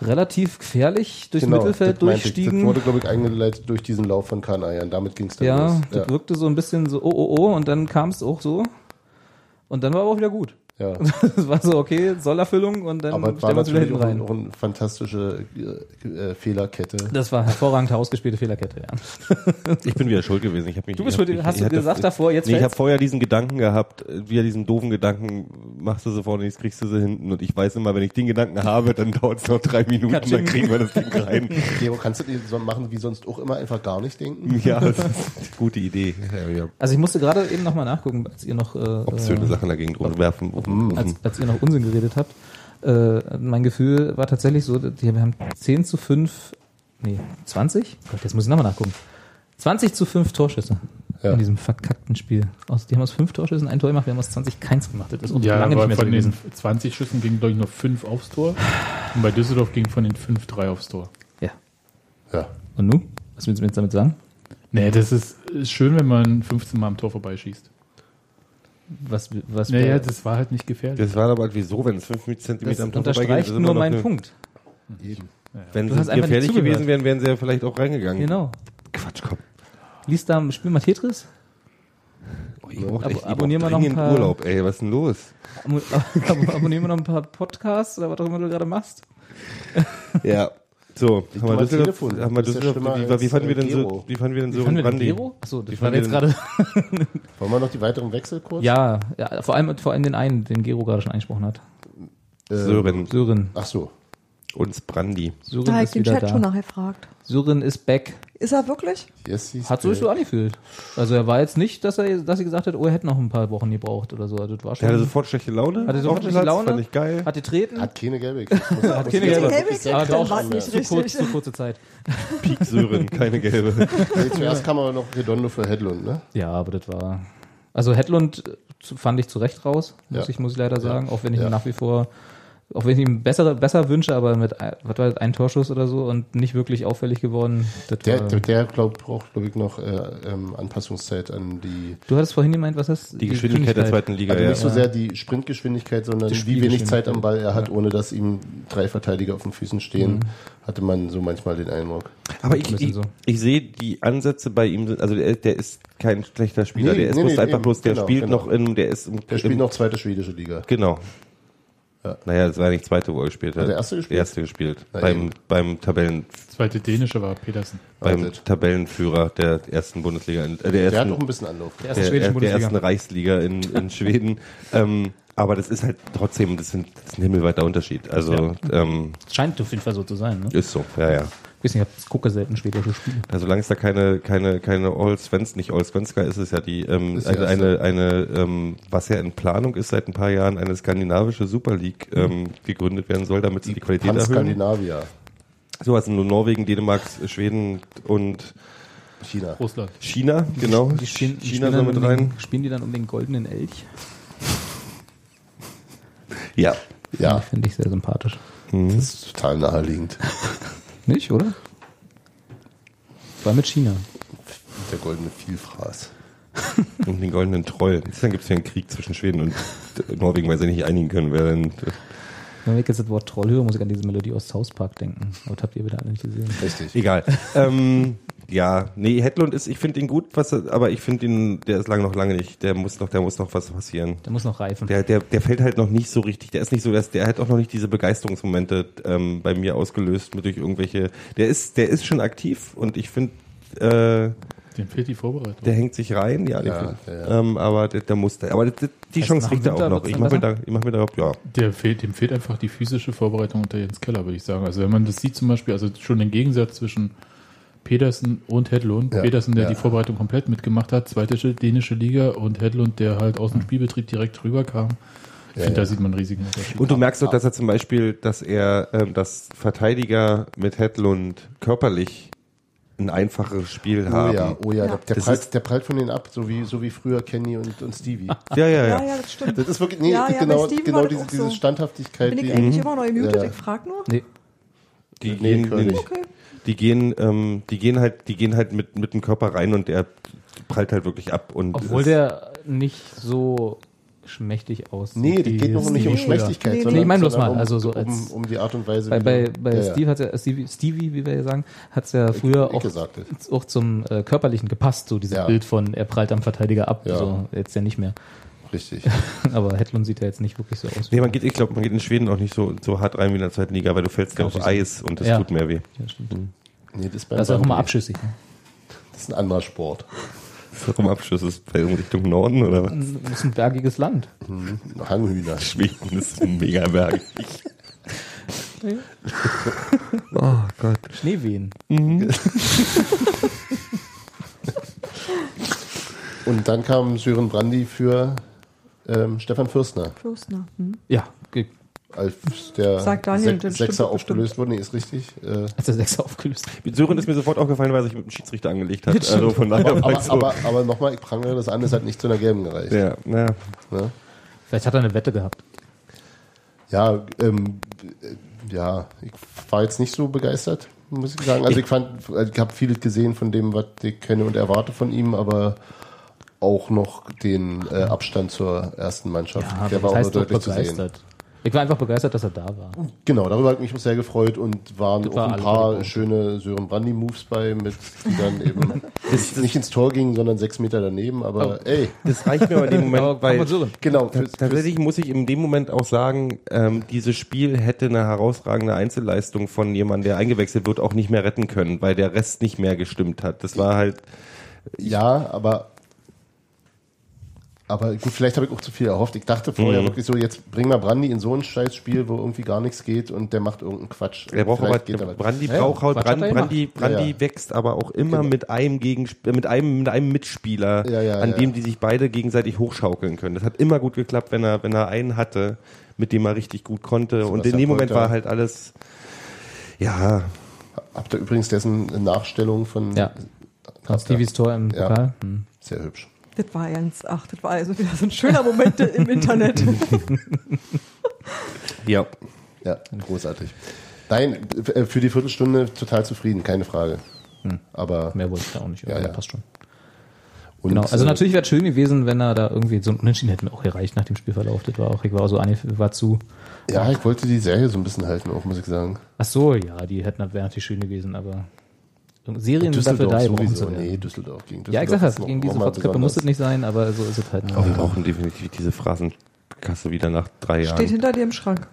relativ gefährlich durchs Mittelfeld Genau, das meinte ich. durchstiegen. Das wurde, glaube ich, eingeleitet durch diesen Lauf von Kanayan. Damit ging es dann Ja, los. das wirkte so ein bisschen so, oh, oh, oh, und dann kam es auch so. Und dann war aber auch wieder gut. Ja. Das war so, okay, Sollerfüllung und dann Aber es stellen wir uns wieder natürlich hinten auch, rein. ein, auch eine fantastische äh, äh, Fehlerkette. Das war hervorragend ausgespielte Fehlerkette, ja. Ich bin wieder schuld gewesen. Ich hab mich, Du bist ich hab schuld, mich- hast ich du gesagt davor, jetzt Nee, ich habe vorher diesen Gedanken gehabt, äh, wieder diesen doofen Gedanken, machst du sie vorne, jetzt kriegst du sie hinten. Und ich weiß immer, wenn ich den Gedanken habe, dann dauert es noch drei Minuten, dann Katsching. kriegen wir das Ding rein. Gero, kannst du dir so machen wie sonst auch immer einfach gar nicht denken? ja, das ist eine gute Idee. Ja, ja. Also ich musste gerade eben nochmal nachgucken, als ihr noch, äh, Obszöne äh, Sachen dagegen drunter werfen. Als, als ihr noch Unsinn geredet habt. Äh, mein Gefühl war tatsächlich so, die, wir haben 10 zu 5, nee, 20? Gott, jetzt muss ich nochmal nachgucken. 20 zu 5 Torschüsse Ja. in diesem verkackten Spiel. Aus, die haben aus 5 Torschüssen ein Tor gemacht, wir haben aus 20 keins gemacht. Das ist Ja, lange nicht aber mehr so von den gewesen. 20 Schüssen gingen, glaube ich, nur 5 aufs Tor. Und bei Düsseldorf ging von den 5 3 aufs Tor. Ja. Ja. Und nun? Was willst du mir jetzt damit sagen? Nee, das ist, ist schön, wenn man 15 Mal am Tor vorbeischießt. Was, was Naja, das war halt nicht gefährlich. Das war aber wieso, wenn es fünf Zentimeter das am Tor vorbeigeht, unterstreicht ist nur meinen eine- Punkt. Eben. Wenn Du sie gefährlich gewesen wären, wären sie ja vielleicht auch reingegangen. Genau. Quatsch, komm. Lies da, spiel mal Tetris. Oh, ich brauch echt, ich abonnieren brauch wir noch ein paar- Urlaub, ey, was ist denn los? Ab abonnieren wir noch ein paar Podcasts oder was auch immer du gerade machst. Ja. So, haben wir Düsseldorf, Telefon. haben wir Düsseldorf, wie, wie fanden wir äh, denn so, Gero. wie fanden wir denn so Fanden wir den Brandi? Gero? Achso, das Wie war jetzt gerade. Wollen wir noch die weiteren Wechsel kurz? Ja, ja, vor allem, vor allem den einen, den Gero gerade schon angesprochen hat. Äh, Sören Sören. Ach so. und Brandi. Sören Da habe ich ist den Chat schon da. nachgefragt. Sören ist back. Ist er wirklich? Yes, he's Hat so so angefühlt. Also er war jetzt nicht, dass er, dass sie gesagt hat, oh, er hätte noch ein paar Wochen gebraucht oder so. Also das war schon. Der hatte sofort schlechte Laune. hatte sofort schlechte Platz, Laune. Fand ich geil. Hat getreten. Hat keine gelbe. hat keine gelbe. Gelbe Aber war's nicht zu, kurz, richtig. zu kurze Zeit. Peak Sören, keine gelbe. Nee, zuerst kam aber noch Redondo für Headlund, ne? Ja, aber das war. Also Hedlund fand ich zu Recht raus, muss Ja. ich, muss ich leider sagen. Auch wenn ich Ja. nach wie vor, auch wenn ich ihm besser, besser wünsche, aber mit was war das, ein Torschuss oder so und nicht wirklich auffällig geworden. Das Der, der, der glaub, braucht, glaube ich, noch äh, ähm, Anpassungszeit an die. du hattest vorhin gemeint, was hast Die Geschwindigkeit der zweiten Liga, Also ja. nicht so sehr die Sprintgeschwindigkeit, sondern Die wie wenig Zeit am Ball er hat, ohne dass ihm drei Verteidiger auf den Füßen stehen, hatte man so manchmal den Eindruck. Aber ich, ich, so. ich sehe die Ansätze bei ihm, sind- also der, der ist kein schlechter Spieler, Nee, der ist nee, bloß nee, einfach eben, bloß, der genau, spielt genau. noch in, der ist im, Der spielt im, noch zweite schwedische Liga. Genau. Ja. Naja, das war nicht zweite, wo er gespielt hat. Hat der erste gespielt? Erste gespielt. Na beim, eben. beim Tabellen, Zweite dänische war Petersen. beim Wartet. Tabellenführer der ersten Bundesliga, in- äh, der Der hat ersten, auch ein bisschen Anlauf. Der erste der, schwedischen der, der ersten Reichsliga in, in Schweden. ähm, aber das ist halt trotzdem, das, sind, das ist ein himmelweiter Unterschied. Also, ähm, Scheint auf jeden Fall so zu sein. Ne? ist so, ja, ja. Nicht, ich gucke selten schwedische Spiele. Ja, solange es da keine, keine, keine All Svens, nicht All Svenska ist es ja die, ähm, Ist die eine, eine, eine ähm, was ja in Planung ist seit ein paar Jahren, eine skandinavische Super League ähm, gegründet werden soll, damit sie die Qualität erhöhen. Pan-Skandinavier. So, also nur Norwegen, Dänemark, Schweden und China. Russland. China, genau. Die spielen, die China spielen, soll dann mit um rein. den, spielen die dann um den goldenen Elch? Ja. Ja, Finde ich sehr sympathisch. das ist total naheliegend. Nicht, oder? War mit China. Der goldene Vielfraß. Um den goldenen Troll. Dann gibt es ja einen Krieg zwischen Schweden und Norwegen, weil sie nicht einigen können, wer denn. Wenn ich jetzt das Wort Troll höre, muss ich an diese Melodie aus South Park denken. Aber das habt ihr wieder alle nicht gesehen. Richtig. Egal. ähm, ja, nee, Hedlund ist, ich finde ihn gut, was, er- aber ich finde ihn, der ist lange noch lange nicht, der muss noch, der muss noch was passieren. Der muss noch reifen. Der, der, der fällt halt noch nicht so richtig, der ist nicht so, der, der hat auch noch nicht diese Begeisterungsmomente ähm, bei mir ausgelöst mit durch irgendwelche, der ist, der ist schon aktiv und ich finde, äh, Dem fehlt die Vorbereitung. der hängt sich rein, ja, Ja, der, ja, ja. Ähm, aber der, der muss, aber die, die Chance kriegt er auch noch. Ich mach mir da, ich mach mir da, ja. Der fehlt, dem fehlt einfach die physische Vorbereitung unter Jens Keller, würde ich sagen. Also wenn man das sieht zum Beispiel, also schon den Gegensatz zwischen Pedersen und Hedlund. Ja, Pedersen, der ja. die Vorbereitung komplett mitgemacht hat, zweite dänische Liga und Hedlund, der halt aus dem Spielbetrieb direkt rüberkam. Ich Ja, finde, da ja. sieht man einen riesigen Unterschied. Und du merkst doch, dass er zum Beispiel, dass er, ähm, dass Verteidiger mit Hedlund körperlich ein einfaches Spiel Oh haben. ja, oh ja, der, der, prallt, der prallt von denen ab, so wie, so wie früher Kenny und, und Stevie. ja, ja. Ja, ja. ja, das stimmt. Das ist wirklich, nee, Ja, ja, genau, genau diese, auch diese so. Standhaftigkeit. Bin ich eigentlich immer noch gemutet? Ja, ja. Ich frag nur. Nee. Die Nee, gehen, die, Okay. die gehen, ähm, die gehen halt, die gehen halt mit, mit dem Körper rein und der prallt halt wirklich ab. Und Obwohl der nicht so schmächtig aussieht. Nee, die geht noch nicht um. Schmächtigkeit, Nee, nee. sondern, Nee, ich meine bloß mal, um, also so um, als- um die Art und Weise. Bei, wie bei, bei ja, ja. Steve hat ja, Stevie, Stevie, wie wir ja sagen, hat es ja früher ich auch, gesagt. auch zum äh, Körperlichen gepasst, so dieses Ja. Bild von er prallt am Verteidiger ab, Ja. so jetzt ja nicht mehr. Richtig. Aber Hedlund sieht ja jetzt nicht wirklich so aus. Nee, man geht, ich glaube, man geht in Schweden auch nicht so, so hart rein wie in der zweiten Liga, weil du fällst ja auf Eis und das Ja. tut mehr weh. ja, stimmt. Nee, das, ist beim Das ist auch immer abschüssig. Ne? Das ist ein anderer Sport. Warum Abschluss ist bei Richtung Norden oder was? Das ist ein bergiges Land. Hanghühner. Schweden ist mega bergig. oh Gott. Schneewehen. Und dann kam Sören Brandi für ähm, Stefan Fürstner, Fürstner. Hm? Ja, ge- als der Sagt Daniel, stimmt Sechser aufgelöst wurde. Nee, ist richtig. Äh, als der Sechser aufgelöst. Mit Sören ist mir sofort aufgefallen, weil er sich mit dem Schiedsrichter angelegt hat. Also von daher aber war ich aber, so. aber, aber nochmal, ich prangere das an, es hat nicht zu einer gelben gereicht. ja, naja. Ne? Vielleicht hat er eine Wette gehabt. Ja, ähm, äh, ja, ich war jetzt nicht so begeistert, muss ich sagen. Also ich fand, ich habe vieles gesehen von dem, was ich kenne und erwarte von ihm, aber auch noch den äh, Abstand zur ersten Mannschaft. Ja, Der war das auch heißt deutlich zu sehen. begeistert. Ich war einfach begeistert, dass er da war. Genau, darüber hat mich auch sehr gefreut und waren Das auch war ein paar schöne Sören Brandy Moves bei, mit, die dann eben nicht, nicht ins Tor gingen, sondern sechs Meter daneben. Aber Oh. ey, Das reicht mir aber in dem Moment, Aber weil so. genau. Fürs, Tatsächlich muss ich in dem Moment auch sagen, ähm, dieses Spiel hätte eine herausragende Einzelleistung von jemandem, der eingewechselt wird, auch nicht mehr retten können, weil der Rest nicht mehr gestimmt hat. Das war halt, Ja, aber aber gut, vielleicht habe ich auch zu viel erhofft. Ich dachte vorher Mhm. wirklich so, jetzt bring mal Brandy in so ein Scheißspiel, wo irgendwie gar nichts geht und der macht irgendeinen Quatsch. er braucht aber, er. Brandi Ja, braucht halt, Brand, Brandi, gemacht. Brandi Ja, ja. wächst aber auch immer mit einem Gegensp mit einem, mit einem Mitspieler, Ja, ja, an ja. dem die sich beide gegenseitig hochschaukeln können. Das hat immer gut geklappt, wenn er, wenn er einen hatte, mit dem er richtig gut konnte. und in dem Moment war halt alles, ja, Habt ihr übrigens dessen Nachstellung von Ja. Stevies Tor im Ja. Pokal. Hm. sehr hübsch. Das war ganz, ach, das war also wieder so ein schöner Moment im Internet. ja. Ja, großartig. Nein, äh, für die Viertelstunde total zufrieden, keine Frage. Aber Mehr wollte ich da auch nicht. Ja, aber ja. passt schon. und, Genau. Also äh, natürlich wäre es schön gewesen, wenn er da irgendwie so ein Unentschieden hätte mir auch gereicht nach dem Spielverlauf. Das war auch, ich war auch so eine, war zu. Ja, ich wollte die Serie so ein bisschen halten, auch muss ich sagen. Ach so, ja, die hätten wäre natürlich schön gewesen, aber Serien sind dafür Düsseldorf da, brauchen sowieso. zu werden. Nee, Düsseldorf gegen Ja, ich Düsseldorf. sag noch- gegen diese Fortskrippe muss es nicht sein, aber so ist es halt. Aber wir brauchen definitiv diese Phrasenkasse wieder nach drei Jahren. Steht hinter dir im Schrank.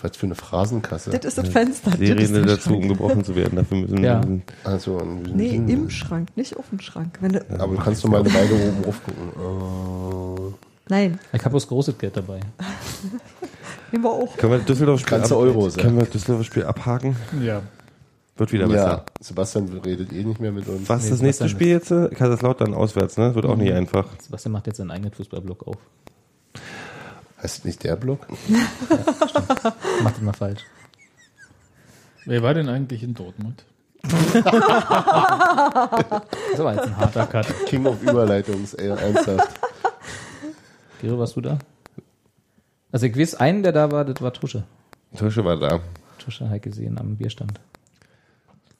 Was für eine Phrasenkasse. Das ist das Fenster. Das ist Serien der dazu, Schrank. um gebrochen zu werden. Dafür müssen Ja. Also, Nee, im Schrank, nicht auf dem Schrank. Wenn du, Aber du kannst doch mal eine Weile oben rauf gucken. Oh. nein, Ich habe bloß großes Geld dabei. nehmen wir auch. Können wir Düsseldorf Spiel, Ganze Euros, ja. können wir Düsseldorf Spiel abhaken? Ja. Wird wieder Ja, besser. Sebastian redet eh nicht mehr mit uns. Was ist Nee, das nächste Spiel jetzt? Kaiserslautern auswärts, ne? Wird auch nicht einfach. Sebastian macht jetzt seinen eigenen Fußballblock auf. Heißt nicht der Block? Macht ihn mal falsch. Wer war denn eigentlich in Dortmund? Das war jetzt ein harter Cut. King of Überleitungs, ey, ernsthaft. Gero, warst du da? Also ich weiß, einen, der da war, das war Tusche. Tusche war da. Tusche habe ich gesehen am Bierstand.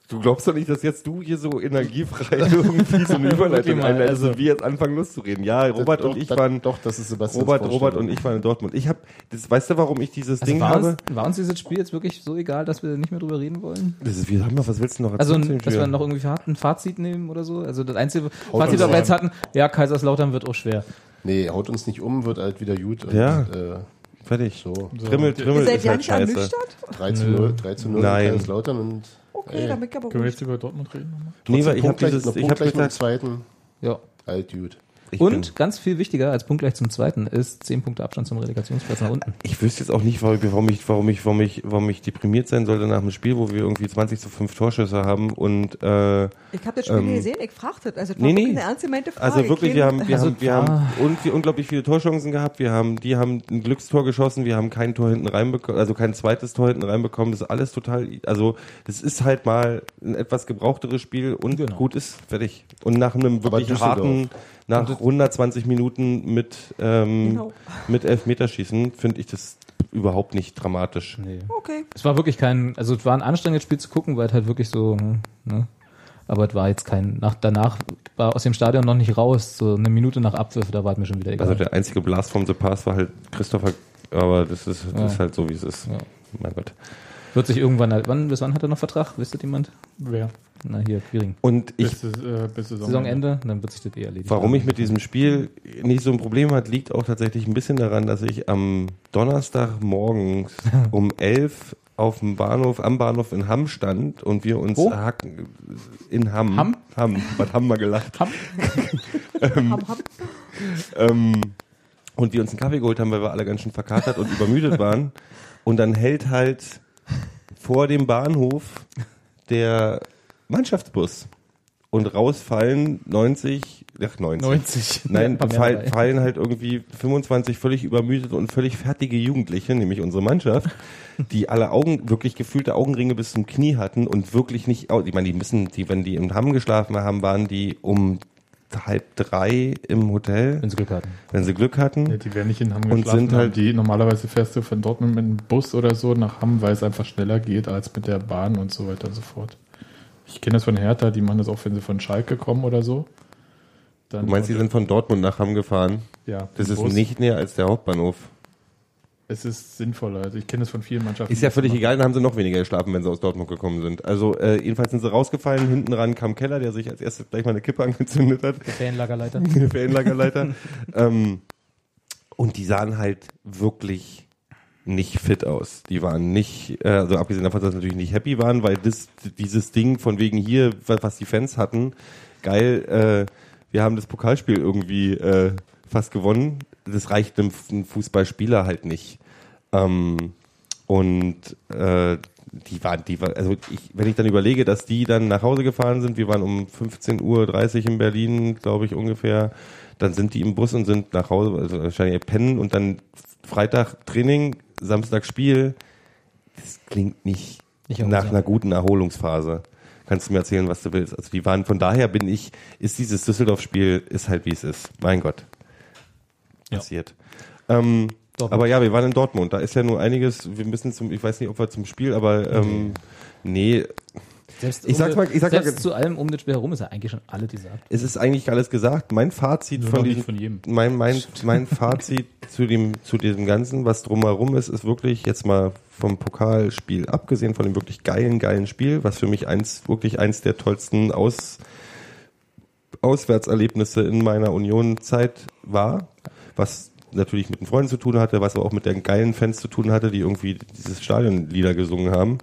Du glaubst doch nicht, dass jetzt du hier so energiefrei irgendwie so eine Überleitung einleitest also- und wir jetzt anfangen loszureden. Ja, Robert doch, und ich das, waren, Doch, das ist Sebastian. Robert, Robert und ich waren in Dortmund. Ich hab, das, weißt du, warum ich dieses Also Ding war, habe? uns, war uns dieses Spiel jetzt wirklich so egal, dass wir nicht mehr drüber reden wollen? Das ist, wie, sag mal, was willst du noch Also, erzählen dem dass wir noch irgendwie ein Fazit nehmen oder so? Also das einzige Haut Fazit, das wir jetzt hatten, ja, Kaiserslautern wird auch schwer. Nee, haut uns nicht um, wird halt wieder gut. Und, Ja. Äh, Fertig. so. Trimmel, Trimmel Ihr seid ist ja halt nicht scheiße. ernüchtert? 3 zu 0, 3 zu 0 Nein. Kaiserslautern und Bin ich aber Können wir jetzt über Dortgleich reden nochmal? Nee, weil ich habe dieses, noch ich habe gesagt, zweiten. Ja. Gut. Ich Und ganz viel wichtiger als punktgleich zum zweiten ist 10 Punkte Abstand zum Relegationsplatz nach unten. Ich wüsste jetzt auch nicht, warum ich, warum ich, warum ich, warum ich, warum ich deprimiert sein sollte nach einem Spiel, wo wir irgendwie 20 zu 5 Torschüsse haben und äh, Ich habe das Spiel Ähm, gesehen, ich fragte das. Also, das nee, war nee. wirklich eine ernst gemeinte Frage. Also wirklich, wir haben, wir Also haben, wir war- haben und wir unglaublich viele Torchancen gehabt. Wir haben, die haben ein Glückstor geschossen. Wir haben kein Tor hinten reinbekommen, also kein zweites Tor hinten reinbekommen. Das ist alles total, also das ist halt mal ein etwas gebrauchteres Spiel und Genau. gut ist fertig. Und nach einem wirklich harten, nach 120 Minuten mit ähm, Genau. mit Elfmeterschießen finde ich das überhaupt nicht dramatisch. Nee. Okay. Es war wirklich kein, also es war ein anstrengendes Spiel zu gucken, weil es halt wirklich so, ne? Aber es war jetzt kein, nach, danach war aus dem Stadion noch nicht raus, so eine Minute nach Abpfiff, da war es mir schon wieder egal. Also der einzige Blast from the Past war halt Christopher, aber das ist, das Ja. ist halt so, wie es ist. Ja. Mein Gott. Wird sich irgendwann, halt- wann, bis wann hat er noch Vertrag? Wisst ihr jemand? Wer? Na hier, Quiring. Und ich Bis, äh, bis Saisonende. Saisonende, dann wird sich das eh erledigt. Warum ich mit diesem Spiel nicht so ein Problem hat, liegt auch tatsächlich ein bisschen daran, dass ich am Donnerstag morgens um elf auf dem Bahnhof, am Bahnhof in Hamm stand und wir uns Wo? hacken, in Hamm. Hamm? Hamm. Was haben wir gelacht? Hamm? Hab, hab. Ähm, und wir uns einen Kaffee geholt haben, weil wir alle ganz schön verkatert und übermüdet waren. Und dann hält halt vor dem Bahnhof der Mannschaftsbus. Und rausfallen 90, ach 90. 90. Nein, Ja, fall, fallen halt irgendwie 25 völlig übermüdete und völlig fertige Jugendliche, nämlich unsere Mannschaft, die alle Augen, wirklich gefühlte Augenringe bis zum Knie hatten und wirklich nicht, ich meine, die müssen, die, wenn die im Hamm geschlafen haben, waren die um halb drei im Hotel, Wenn sie Glück hatten. wenn sie Glück hatten. Ja, die werden nicht in Hamm Und geschlafen sind halt- die normalerweise fährst du von Dortmund mit einem Bus oder so nach Hamm, weil es einfach schneller geht als mit der Bahn und so weiter und so fort. Ich kenne das von Hertha, die machen das auch, wenn sie von Schalke kommen oder so. Dann Du meinst, die sind von Dortmund nach Hamm gefahren? ja, Das ist Bus. nicht näher als der Hauptbahnhof. Es ist sinnvoller. Also ich kenne das von vielen Mannschaften. Ist ja völlig egal, dann haben sie noch weniger geschlafen, wenn sie aus Dortmund gekommen sind. Also äh, jedenfalls sind sie rausgefallen, hinten ran kam Keller, der sich als erstes gleich mal eine Kippe angezündet hat. Der Ferienlagerleiter. Ferienlagerleiter. ähm, und die sahen halt wirklich nicht fit aus. Die waren nicht, äh, also abgesehen davon, dass sie natürlich nicht happy waren, weil das, dieses Ding von wegen hier, was, was die Fans hatten, geil, äh, wir haben das Pokalspiel irgendwie äh, fast gewonnen. Das reicht einem, Fußballspieler halt nicht. Ähm, und äh, die waren, die war, also ich, wenn ich dann überlege, dass die dann nach Hause gefahren sind, wir waren um 15.30 Uhr in Berlin, glaube ich ungefähr, dann sind die im Bus und sind nach Hause, also wahrscheinlich pennen und dann Freitag Training, Samstag Spiel. Das klingt nicht, Nicht nach erholsam. einer guten Erholungsphase. Kannst du mir erzählen, was du willst. Also die waren, von daher bin ich, ist dieses Düsseldorf-Spiel, ist halt wie es ist. Mein Gott. Ja. Passiert. Ähm, Dortmund. aber ja, wir waren in Dortmund. Da ist ja nur einiges. Wir müssen zum, ich weiß nicht, ob wir zum Spiel, aber ähm, nee, Selbst Ich sag's um- mal- ich mal- selbst zu allem um das Spiel herum ist ja eigentlich schon alle gesagt. es ist eigentlich alles gesagt. Mein Fazit Nur von diesem, von jedem. mein mein mein Fazit zu dem zu diesem ganzen, was drumherum ist, ist wirklich jetzt mal vom Pokalspiel abgesehen von dem wirklich geilen geilen Spiel, was für mich eins wirklich eins der tollsten Aus Auswärtserlebnisse in meiner Union-Zeit war, was natürlich mit den Freunden zu tun hatte, was aber auch mit den geilen Fans zu tun hatte, die irgendwie dieses Stadionlieder gesungen haben.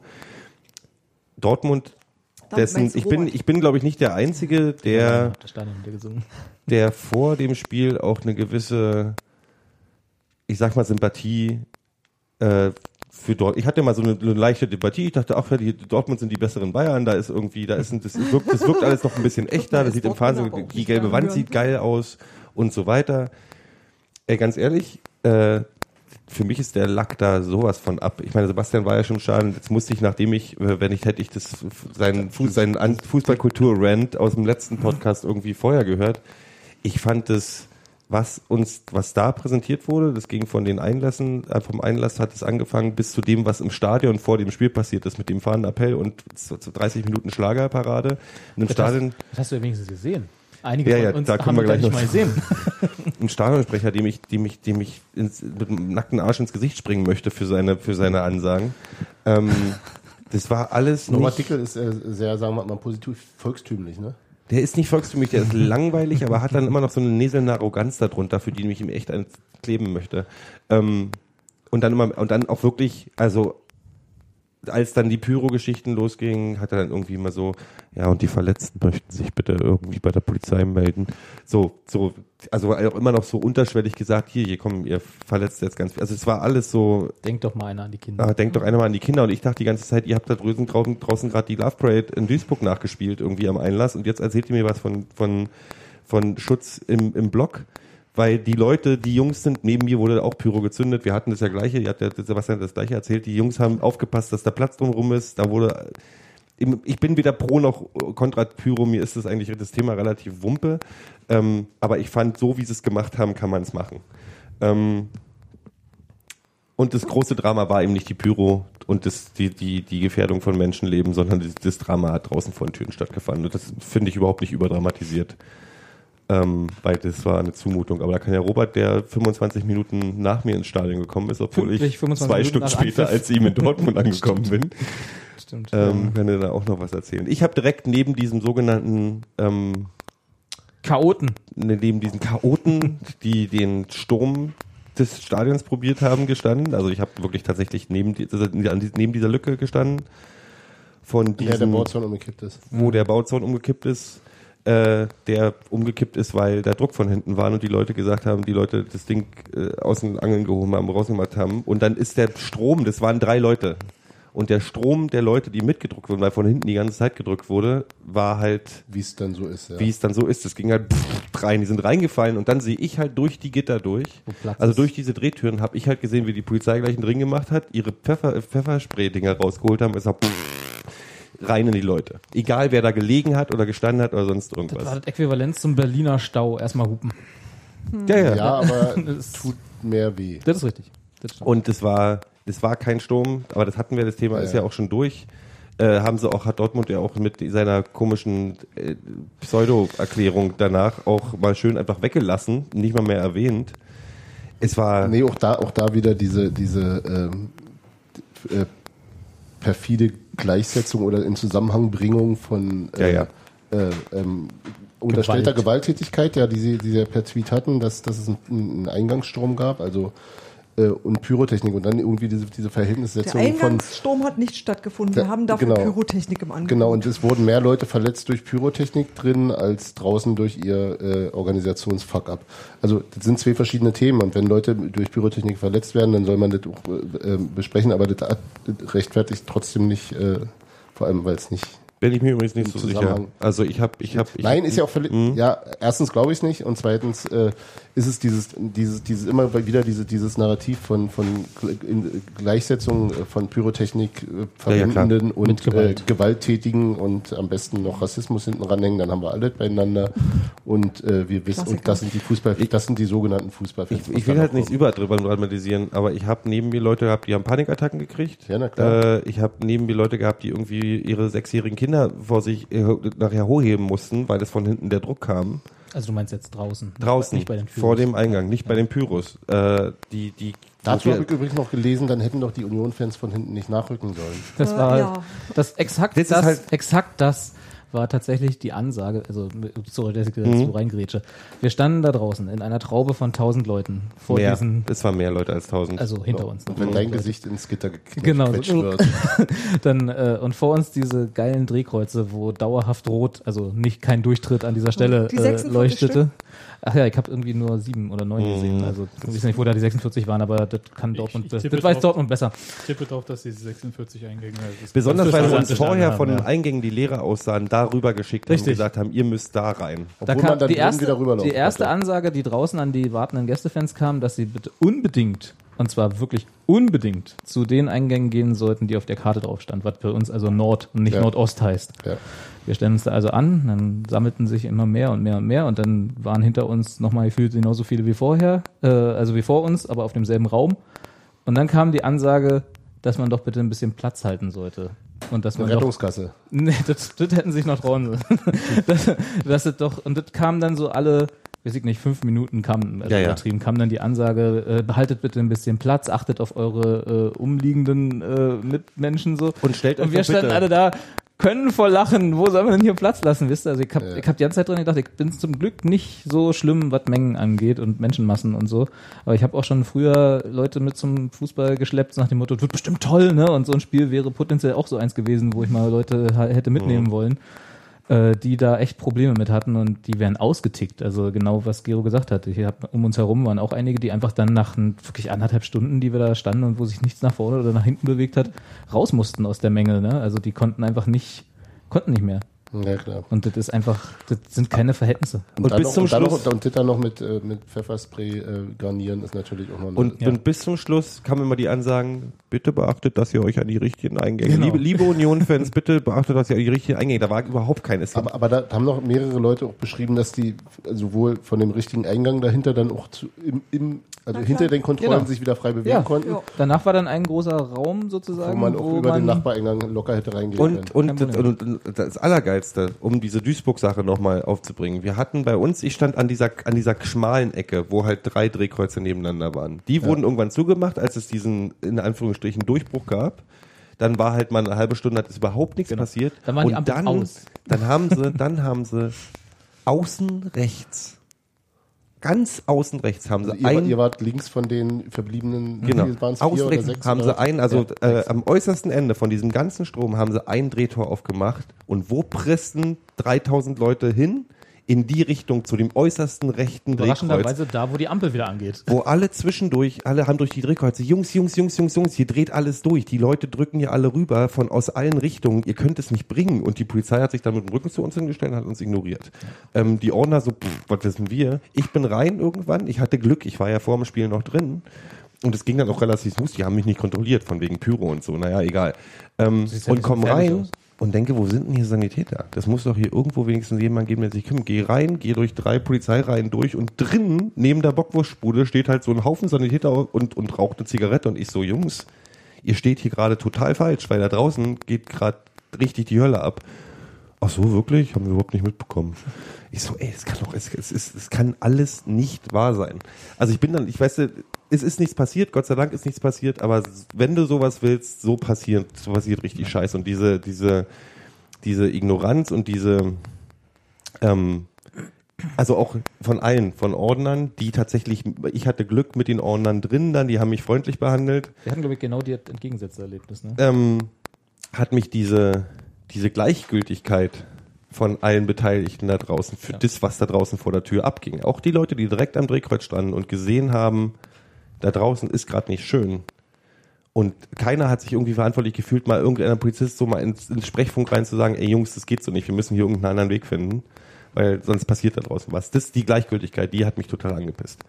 Dortmund, dessen, ich bin, ich bin, glaube ich, nicht der Einzige, der, das Stadion wieder gesungen. der vor dem Spiel auch eine gewisse, ich sag mal, Sympathie äh, für Dort. Ich hatte mal so eine, eine leichte Debatte. Ich dachte, ach, ja, die Dortmund sind die besseren Bayern. Da ist irgendwie, da ist ein, das wirkt, das wirkt alles noch ein bisschen echter. Das sieht im Dortmund Fernsehen, die gelbe Wand sieht geil aus und so weiter. Ey, ganz ehrlich, äh, für mich ist der Lack da sowas von ab. Ich meine, Sebastian war ja schon schade. Jetzt musste ich, nachdem ich, äh, wenn ich hätte ich das seinen, Fuß, seinen An- Fußballkultur-Rant aus dem letzten Podcast irgendwie vorher gehört. Ich fand das, was uns, was da präsentiert wurde, das ging von den Einlässen, äh, vom Einlass hat es angefangen bis zu dem, was im Stadion vor dem Spiel passiert ist, mit dem fahrenden Appell und zu, zu 30 Minuten Schlagerparade. In einem Stadion, Das hast du ja wenigstens gesehen. Einige Ja, von ja, uns da haben wir gleich nicht noch mal ein Stadionsprecher, dem ich, dem ich, dem ich ins, mit dem nackten Arsch ins Gesicht springen möchte für seine, für seine Ansagen. Ähm, das war alles Norbert nicht, Dickel ist äh, sehr, sagen wir mal, positiv volkstümlich, ne? der ist nicht volkstümlich, der ist langweilig, aber hat dann immer noch so eine näselnde Arroganz darunter, für die ich ihm echt kleben möchte. Ähm, und dann immer, und dann auch wirklich, also, als dann die Pyro-Geschichten losgingen, hat er dann irgendwie immer so, ja, und die Verletzten möchten sich bitte irgendwie bei der Polizei melden. So, so, also auch immer noch so unterschwellig gesagt, hier, hier kommen, ihr verletzt jetzt ganz viel. Also es war alles so, Denk doch mal einer an die Kinder. Ah, denkt doch einer mal an die Kinder. Und ich dachte die ganze Zeit, ihr habt da draußen, draußen, draußen gerade die Love Parade in Duisburg nachgespielt, irgendwie am Einlass. Und jetzt erzählt ihr mir was von, von, von Schutz im, im Block. Weil die Leute, die Jungs sind, neben mir wurde auch Pyro gezündet. Wir hatten das ja gleiche, ihr hat ja Sebastian das gleiche erzählt. Die Jungs haben aufgepasst, dass da Platz drumherum ist. Da wurde, ich bin weder pro noch kontra Pyro. Mir ist das eigentlich das Thema relativ wumpe. Ähm, aber ich fand, so wie sie es gemacht haben, kann man es machen. Ähm, und das große Drama war eben nicht die Pyro und das, die, die, die Gefährdung von Menschenleben, sondern das, das Drama hat draußen vor den Türen stattgefunden. Und das finde ich überhaupt nicht überdramatisiert. Ähm, weil das war eine Zumutung. Aber da kann ja Robert, der 25 Minuten nach mir ins Stadion gekommen ist, obwohl Pünktlich ich 25 zwei Minuten Stunden nach später Anpfiff. als ihm in Dortmund angekommen bin, Stimmt. ähm, kann er da auch noch was erzählen. Ich habe direkt neben diesem sogenannten ähm, Chaoten. neben diesen Chaoten, die den Sturm des Stadions probiert haben, gestanden. Also ich habe wirklich tatsächlich neben, dieser, neben dieser Lücke gestanden, von Ja, der diesem, Bauzaun umgekippt ist. wo der Bauzaun umgekippt ist, äh, der umgekippt ist, weil der Druck von hinten war und die Leute gesagt haben, die Leute das Ding äh, aus den Angeln gehoben haben, rausgemacht haben. Und dann ist der Strom, das waren drei Leute. Und der Strom der Leute, die mitgedrückt wurden, weil von hinten die ganze Zeit gedrückt wurde, war halt Wie es dann so ist, ja. wie es dann so ist. Es ging halt rein, die sind reingefallen und dann sehe ich halt durch die Gitter durch, also durch diese Drehtüren habe ich halt gesehen, wie die Polizei gleich einen Ring gemacht hat, ihre Pfeffer, Pfefferspray-Dinger rausgeholt haben, es hat rein in die Leute. Egal wer da gelegen hat oder gestanden hat oder sonst Das war irgendwas. das Äquivalent zum Berliner Stau. Erstmal hupen. Ja, ja. Ja, aber Das- tut mehr weh. Das ist richtig. Das. Und es war, es war kein Sturm, aber das hatten wir, das Thema Ja, ist ja ja. auch schon durch. Äh, haben sie auch, hat Dortmund ja auch mit seiner komischen äh, Pseudo-Erklärung danach auch mal schön einfach weggelassen, nicht mal mehr erwähnt. Es war, Nee, auch da, auch da wieder diese, diese ähm, äh, perfide Gleichsetzung oder in Zusammenhangbringung von äh, Ja, Äh, ähm, unterstellter Gewalt. Gewalttätigkeit, ja, die sie, die sie per Tweet hatten, dass, dass es einen, einen Eingangsstrom gab, also äh, und Pyrotechnik und dann irgendwie diese, diese Der Verhältnissetzung von Eingangssturm hat nicht stattgefunden. Wir Ja, haben dafür genau. Pyrotechnik im Angebot. Genau, und es wurden mehr Leute verletzt durch Pyrotechnik drin, als draußen durch ihr äh, Organisationsfuck-up. Also das sind zwei verschiedene Themen und wenn Leute durch Pyrotechnik verletzt werden, dann soll man das auch äh, äh, besprechen, aber das, rechtfertigt trotzdem nicht, äh, vor allem weil es nicht... bin ich mir übrigens nicht Im so sicher. Also ich habe, ich habe, Nein, ist ja auch völlig... Mhm. Ja, erstens glaube ich es nicht und zweitens äh, ist es dieses, dieses, dieses immer wieder diese, dieses Narrativ von, von in- Gleichsetzung äh, von Pyrotechnik äh, Ja, ja. Verwendenden und Gewalt. Äh, Gewalttätigen und am besten noch Rassismus hinten ranhängen, dann haben wir alle beieinander und äh, wir wissen, und das sind die Fußball, das sind die sogenannten Fußballfans. Ich, ich will halt nichts überdramatisieren, aber ich habe neben mir Leute gehabt, die haben Panikattacken gekriegt. Ja, na klar. Äh, ich habe neben mir Leute gehabt, die irgendwie ihre sechsjährigen Kinder vor sich äh, nachher hochheben mussten, weil es von hinten der Druck kam. Also du meinst jetzt draußen. Draußen, Nicht bei den vor Pyros. dem Eingang, nicht bei den Pyros. Äh, die, die, Dazu habe ich übrigens noch gelesen, dann hätten doch die Union-Fans von hinten nicht nachrücken sollen. Das Äh, war ja. das exakt Das das, halt- exakt das war tatsächlich die Ansage, also sorry, dass ich da Mhm. so reingrätsche. Wir standen da draußen in einer Traube von tausend Leuten vor mehr, diesen, es waren mehr Leute als tausend. also hinter uns. Und wenn dein Gesicht ins Gitter geknetscht Genau, wird. Dann äh, und vor uns diese geilen Drehkreuze, wo dauerhaft rot, also nicht kein Durchtritt an dieser Stelle Die äh, 46 leuchtete. Ach ja, ich habe irgendwie nur sieben oder neun Mhm. gesehen. Also ich weiß nicht, wo da die 46 waren, aber das kann Dortmund, ich das, weiß. Dortmund besser. Ich tippe drauf, dass diese 46 Eingänge. Das Besonders, weil wir uns vorher von den. Eingängen, die Lehrer aussahen, darüber geschickt haben und Richtig. gesagt haben, ihr müsst da rein. Da Obwohl kam man dann die drin erste, wieder rüberlaufen die erste. Ansage, die draußen an die wartenden Gästefans kam, dass sie bitte unbedingt, und zwar wirklich unbedingt, zu den Eingängen gehen sollten, die auf der Karte drauf stand, was für uns also Nord und nicht Ja. Nordost heißt. Ja. Wir stellen uns da also an, dann sammelten sich immer mehr und mehr und mehr und dann waren hinter uns nochmal gefühlt genauso viele wie vorher, äh, also wie vor uns, aber auf demselben Raum. Und dann kam die Ansage, dass man doch bitte ein bisschen Platz halten sollte. Und dass man Eine doch Rettungskasse. Nee, das, das hätten sich noch trauen sollen. das, das ist doch, und das kam dann so alle, weiß ich nicht, fünf Minuten kam, also Ja, ja. übertrieben, kam dann die Ansage, äh, behaltet bitte ein bisschen Platz, achtet auf eure äh, umliegenden äh, Mitmenschen so. Und stellt euch Und wir standen bitte- alle da, können vor Lachen. Wo soll man denn hier Platz lassen, wisst ihr? Also ich habe Ja. ich hab die ganze Zeit dran gedacht, ich bin zum Glück nicht so schlimm, was Mengen angeht und Menschenmassen und so. Aber ich habe auch schon früher Leute mit zum Fußball geschleppt nach dem Motto, wird bestimmt toll, ne? Und so ein Spiel wäre potenziell auch so eins gewesen, wo ich mal Leute hätte mitnehmen wollen, äh, die da echt Probleme mit hatten und die wären ausgetickt. Also genau, was Gero gesagt hat. Hier hab, um uns herum waren auch einige, die einfach dann nach ein, wirklich anderthalb Stunden, die wir da standen und wo sich nichts nach vorne oder nach hinten bewegt hat, raus mussten aus der Menge. Ne? Also die konnten einfach nicht, konnten nicht mehr. Ja, klar. Und das ist einfach, das sind keine Verhältnisse. Und dann bis noch, zum und dann Schluss- noch, und das dann noch mit, äh, mit Pfefferspray äh, garnieren ist natürlich auch noch eine- Und, Ja. und bis zum Schluss kamen immer die Ansagen, bitte beachtet, dass ihr euch an die richtigen Eingänge. Genau. Liebe, liebe Union-Fans, bitte beachtet, dass ihr an die richtigen Eingänge. Da war überhaupt keines. Aber, aber da haben noch mehrere Leute auch beschrieben, dass die sowohl von dem richtigen Eingang dahinter dann auch zu, im, im, also hinter den Kontrollen Genau. sich wieder frei bewegen Ja, konnten, ja. Danach war dann ein großer Raum wo sozusagen, man auch wo über man, den Nachbareingang locker hätte reingehen Und, können. und, Problem. und, und das Allergeilste, um diese Duisburg-Sache nochmal aufzubringen. Wir hatten bei uns, ich stand an dieser, an dieser schmalen Ecke, wo halt drei Drehkreuze nebeneinander waren. Die wurden irgendwann zugemacht, als es diesen, in Anführungsstrichen, Durchbruch gab. Dann war halt mal eine halbe Stunde, hat es überhaupt nichts passiert. Genau. Dann waren die und Ampeln dann, aus. dann haben sie, dann haben sie außen rechts, ganz außen rechts haben sie Also ihr, ein, ihr wart links von den verbliebenen, Genau. Außen rechts haben oder? sie ein, also Ja, äh, am äußersten Ende von diesem ganzen Strom haben sie ein Drehtor aufgemacht. Und wo pressten 3000 Leute hin? In die Richtung zu dem äußersten rechten Drehkreuz. da, wo die Ampel wieder angeht. Wo alle zwischendurch, alle haben durch die Drehkreuze, Jungs, Jungs, Jungs, Jungs, Jungs, hier dreht alles durch. Die Leute drücken hier alle rüber von aus allen Richtungen. Ihr könnt es nicht bringen. Und die Polizei hat sich dann mit dem Rücken zu uns hingestellt und hat uns ignoriert. Ähm, die Ordner so, pff, was wissen wir? Ich bin rein irgendwann. Ich hatte Glück. Ich war ja vor dem Spiel noch drin. Und es ging dann auch relativ smooth. Die haben mich nicht kontrolliert von wegen Pyro und so. Naja, egal. Ähm, und nicht so komm gefährlich rein aus. Und denke, wo sind denn hier Sanitäter? Das muss doch hier irgendwo wenigstens jemand geben, der sich kümmert. Geh rein, geh durch drei Polizeireihen durch und drinnen, neben der Bockwurstbude, steht halt so ein Haufen Sanitäter und, und raucht eine Zigarette und ich so, Jungs, ihr steht hier gerade total falsch, weil da draußen geht gerade richtig die Hölle ab. Ach so, wirklich? Haben wir überhaupt nicht mitbekommen. Ich so, ey, es kann doch, es, es, ist, es kann alles nicht wahr sein. Also ich bin dann, ich weiß, es ist nichts passiert, Gott sei Dank ist nichts passiert, aber wenn du sowas willst, so passiert, so passiert richtig Scheiße. Und diese, diese, diese Ignoranz und diese, ähm, also auch von allen, von Ordnern, die tatsächlich, ich hatte Glück mit den Ordnern drin dann, die haben mich freundlich behandelt Wir hatten, glaube ich, genau die entgegengesetzte Erlebnis. Ne? ähm, hat mich diese, diese Gleichgültigkeit von allen Beteiligten da draußen für Ja. das, was da draußen vor der Tür abging. Auch die Leute, die direkt am Drehkreuz standen und gesehen haben, da draußen ist gerade nicht schön. Und keiner hat sich irgendwie verantwortlich gefühlt, mal irgendeiner Polizist so mal ins, ins Sprechfunk rein zu sagen, ey Jungs, das geht so nicht, wir müssen hier irgendeinen anderen Weg finden, weil sonst passiert da draußen was. Das, die Gleichgültigkeit, die hat mich total angepisst.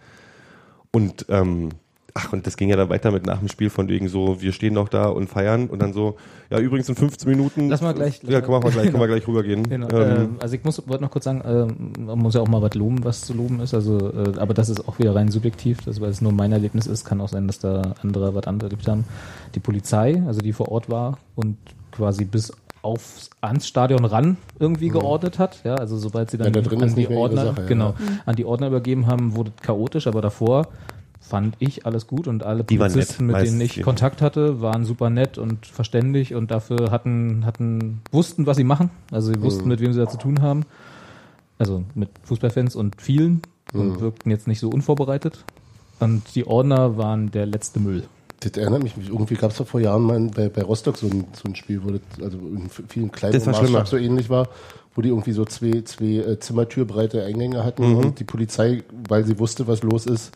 Und ähm, ach, und das ging ja dann weiter mit nach dem Spiel von wegen so, wir stehen noch da und feiern und dann so, ja übrigens in 15 Minuten. Lass mal gleich- Ja, können wir mal gleich, können wir gleich rübergehen. Genau. Ähm, ähm, also ich muss wollte noch kurz sagen, ähm, man muss ja auch mal was loben, was zu loben ist. Also, äh, aber das ist auch wieder rein subjektiv, das, weil es nur mein Erlebnis ist, kann auch sein, dass da andere was anderes erlebt haben. Die Polizei, also die vor Ort war und quasi bis aufs ans Stadion ran irgendwie geordnet hat. Ja, also sobald sie dann Ja, da drin an die Ordner, Sache, ja. genau, an die Ordner übergeben haben, wurde chaotisch, aber davor fand ich alles gut und alle Die Polizisten, nett, mit denen ich ja. Kontakt hatte, waren super nett und verständig und dafür hatten, hatten, wussten, was sie machen. Also sie wussten, mit wem sie da zu tun haben. Also mit Fußballfans und vielen und wirkten jetzt nicht so unvorbereitet. Und die Ordner waren der letzte Müll. Das erinnert mich, irgendwie gab es doch vor Jahren mal bei, bei Rostock so ein, so ein Spiel, wo das also in vielen kleinen schlimmer. so ähnlich war, wo die irgendwie so zwei, zwei äh, Zimmertürbreite Eingänge hatten Mhm. und die Polizei, weil sie wusste, was los ist,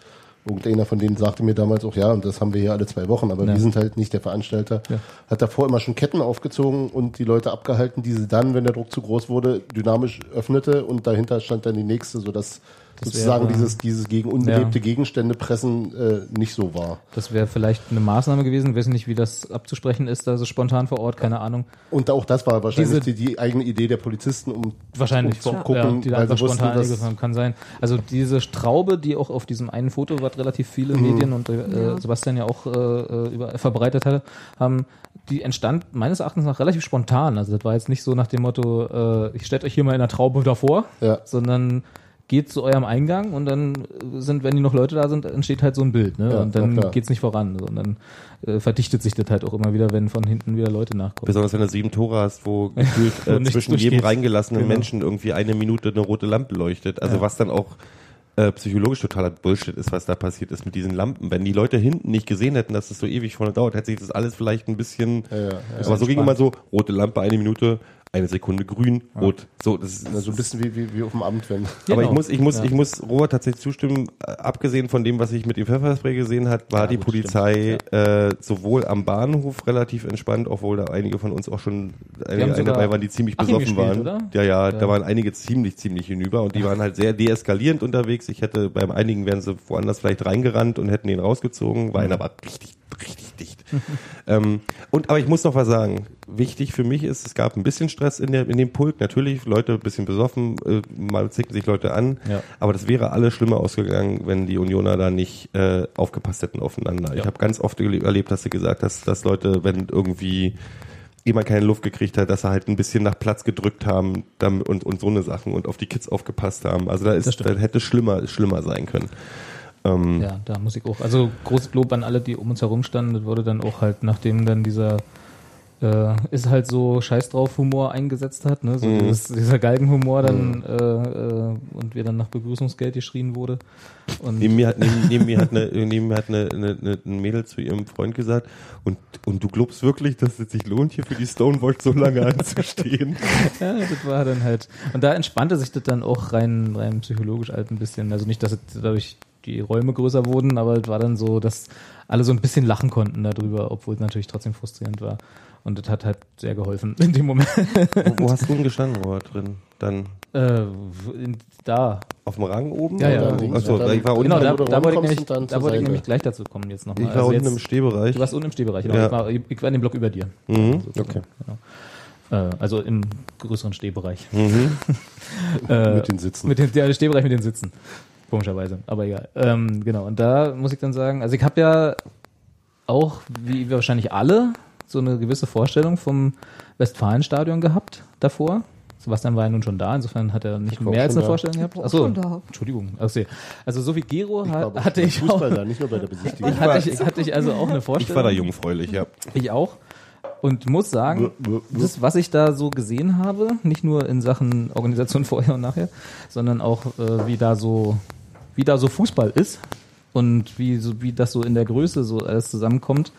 irgendeiner von denen sagte mir damals auch, ja, und das haben wir hier alle zwei Wochen, aber Ja. wir sind halt nicht der Veranstalter, Ja. hat davor immer schon Ketten aufgezogen und die Leute abgehalten, die sie dann, wenn der Druck zu groß wurde, dynamisch öffnete und dahinter stand dann die nächste, sodass Das sozusagen wäre- dieses, dieses gegen unbelebte Gegenstände pressen äh, nicht so war. Das wäre vielleicht eine Maßnahme gewesen. Weiß nicht, wie das abzusprechen ist, also spontan vor Ort, keine Ahnung. Und auch das war wahrscheinlich Diese- die, die eigene Idee der Polizisten, um Wahrscheinlich um zu ja, gucken, die da weil einfach sie wussten, spontan dass, haben, kann sein. Also diese Straube, die auch auf diesem einen Foto, was relativ viele Mhm. Medien und äh, Sebastian ja auch äh, äh, über, verbreitet hatte, haben, die entstand meines Erachtens nach relativ spontan. Also das war jetzt nicht so nach dem Motto, äh, ich stellt euch hier mal in der Traube davor, Ja. sondern geht zu eurem Eingang und dann sind, wenn die noch Leute da sind, entsteht halt so ein Bild, ne? Ja, und dann geht's nicht voran, sondern äh, verdichtet sich das halt auch immer wieder, wenn von hinten wieder Leute nachkommen. Besonders wenn du sieben Tore hast, wo gefühlt äh, zwischen jedem reingelassenen Genau. Menschen irgendwie eine Minute eine rote Lampe leuchtet. Also Ja. was dann auch äh, psychologisch totaler Bullshit ist, was da passiert ist mit diesen Lampen. Wenn die Leute hinten nicht gesehen hätten, dass es so ewig vorne dauert, hätte sich das alles vielleicht ein bisschen. Ja, ja, ja. aber so ging immer so: rote Lampe eine Minute, eine Sekunde grün, rot. So, das ist, Also ein bisschen wie, wie, wie auf dem Amt, wenn. aber ich Genau. muss, ich muss, Ja. ich muss Robert tatsächlich zustimmen. Äh, Abgesehen von dem, was ich mit dem Pfefferspray gesehen hat, war die gut, Polizei äh, sowohl am Bahnhof relativ entspannt, obwohl da einige von uns auch schon einige, eine dabei waren, die ziemlich Achim besoffen gespielt, waren. oder? Ja, ja, Ja. da waren einige ziemlich, ziemlich hinüber und die waren halt sehr deeskalierend unterwegs. Ich hätte beim einigen wären sie woanders vielleicht reingerannt und hätten ihn rausgezogen, war einer aber richtig, richtig dicht. ähm, und aber ich muss noch was sagen. Wichtig für mich ist, es gab ein bisschen Stress in, der, in dem Pulk. Natürlich, Leute ein bisschen besoffen, äh, mal zicken sich Leute an. Ja. Aber das wäre alles schlimmer ausgegangen, wenn die Unioner da nicht äh, aufgepasst hätten aufeinander. Ich Ja. habe ganz oft erlebt, dass du gesagt hast, dass Leute, wenn irgendwie jemand keine Luft gekriegt hat, dass sie halt ein bisschen nach Platz gedrückt haben und, und so eine Sachen und auf die Kids aufgepasst haben. Also da ist, da hätte schlimmer, schlimmer sein können. Ähm, Ja, da muss ich auch. Also großes Lob an alle, die um uns herum standen. Das wurde dann auch halt, nachdem dann dieser äh, ist halt so Scheiß drauf Humor eingesetzt hat, ne? So Mhm. dieses, dieser Galgenhumor dann äh, äh, und wir dann nach Begrüßungsgeld geschrien wurde. Und Neben mir hat, neben, neben mir hat, eine, neben mir hat eine, eine, eine, ein Mädel zu ihrem Freund gesagt, und, und du glaubst wirklich, dass es sich lohnt, hier für die Stonewall so lange anzustehen? Ja, das war dann halt. Und da entspannte sich das dann auch rein, rein psychologisch halt ein bisschen. Also nicht, dass es dadurch die Räume größer wurden, aber es war dann so, dass alle so ein bisschen lachen konnten darüber, obwohl es natürlich trotzdem frustrierend war. Und das hat halt sehr geholfen in dem Moment. wo, wo hast du denn gestanden, Robert, drin? Dann äh, in, da. auf dem Rang oben? Ja, ja. Oder? Achso, Dann- ich war unten, Genau, da, da wollte ich nämlich, da wollte ich nämlich gleich dazu kommen jetzt nochmal. ich war unten im Stehbereich. du warst unten im Stehbereich, genau. Ja. Ich, war, ich war in dem Block über dir. Mhm, sozusagen. okay. Genau. Äh, also im größeren Stehbereich. Mhm. Äh, Mit den Sitzen. Mit den, der Stehbereich mit den Sitzen. Komischerweise. Aber egal. Ähm, genau. Und da muss ich dann sagen, also ich habe ja auch, wie wir wahrscheinlich alle, so eine gewisse Vorstellung vom Westfalenstadion gehabt davor. Sebastian war ja nun schon da, insofern hat er nicht Ich mehr auch als eine da. Vorstellung gehabt. auch Achso. Entschuldigung. Also, also so wie Gero Ich ha- war hatte ich auch, Fußball da, nicht nur bei der Besichtigung. hatte ich, hatte ich also auch eine Ich Vorstellung. war da jungfräulich, ja. Ich auch. Und muss sagen, das, was ich da so gesehen habe, nicht nur in Sachen Organisation vorher und nachher, sondern auch äh, wie da so, wie da so Fußball ist und wie so, wie das so in der Größe so alles zusammenkommt,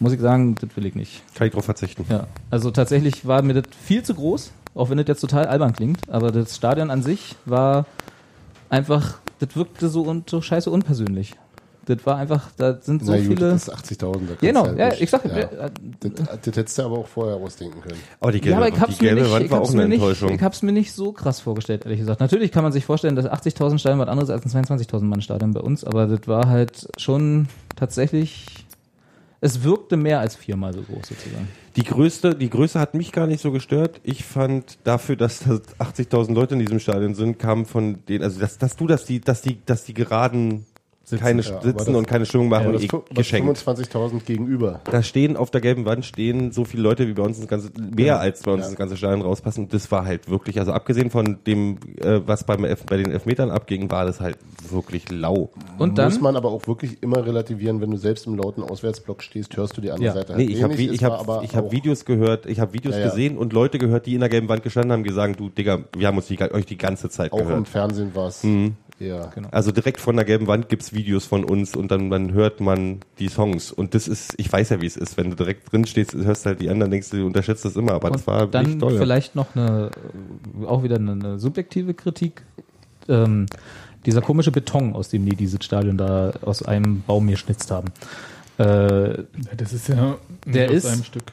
muss ich sagen, das will ich nicht. Kann ich drauf verzichten. Ja, also tatsächlich war mir das viel zu groß, auch wenn das jetzt total albern klingt, aber das Stadion an sich war einfach, das wirkte so und so scheiße unpersönlich. Das war einfach, da sind so Na gut, viele. das ist 80.000. da kannst Genau, halt ja, nicht- ich sag, ja. äh, Das, das hättest du aber auch vorher ausdenken können. Aber die gelbe, ja, aber ich die hab's mir gelbe nicht, Wand ich war hab's auch eine mir nicht, Enttäuschung. ich hab's mir nicht so krass vorgestellt, ehrlich gesagt. Natürlich kann man sich vorstellen, dass 80.000 Stadion was anderes als ein 22.000 Mann Stadion bei uns, aber das war halt schon tatsächlich, es wirkte mehr als viermal so groß sozusagen. Die Größte, die Größe hat mich gar nicht so gestört. Ich fand dafür, dass da 80.000 Leute in diesem Stadion sind, kam von denen, also dass, dass du, dass die, dass die, dass die geraden keine ja, sitzen das- und keine Stimmung machen, Aber das, eh das geschenkt. 25.000 gegenüber. Da stehen auf der gelben Wand stehen so viele Leute, wie bei uns ins ganze, mehr als bei uns ins ganze Stadion rauspassen. Und das war halt wirklich, also abgesehen von dem, äh, was beim Elf, bei den Elfmetern abging, war das halt wirklich lau. Und dann, Muss man aber auch wirklich immer relativieren, wenn du selbst im lauten Auswärtsblock stehst, hörst du die andere Ja. Seite Nee, halt ich habe ich ich hab auch- Videos gehört, ich habe Videos Ja, ja. gesehen und Leute gehört, die in der gelben Wand gestanden haben, die sagen, du Digga, wir haben uns die, euch die ganze Zeit Auch im gehört. Fernsehen war es. Mhm. Ja. Genau. Also direkt von der gelben Wand gibt's Videos von uns und dann, dann hört man die Songs. Und das ist, ich weiß ja, wie es ist. Wenn du direkt drin stehst, hörst halt die anderen, denkst du, du unterschätzt das immer, aber das war und dann echt toll. vielleicht noch eine, auch wieder eine, eine subjektive Kritik. Ähm, dieser komische Beton, aus dem die dieses Stadion da aus einem Baum geschnitzt haben. Äh, Das ist ja Der aus ist- einem Stück.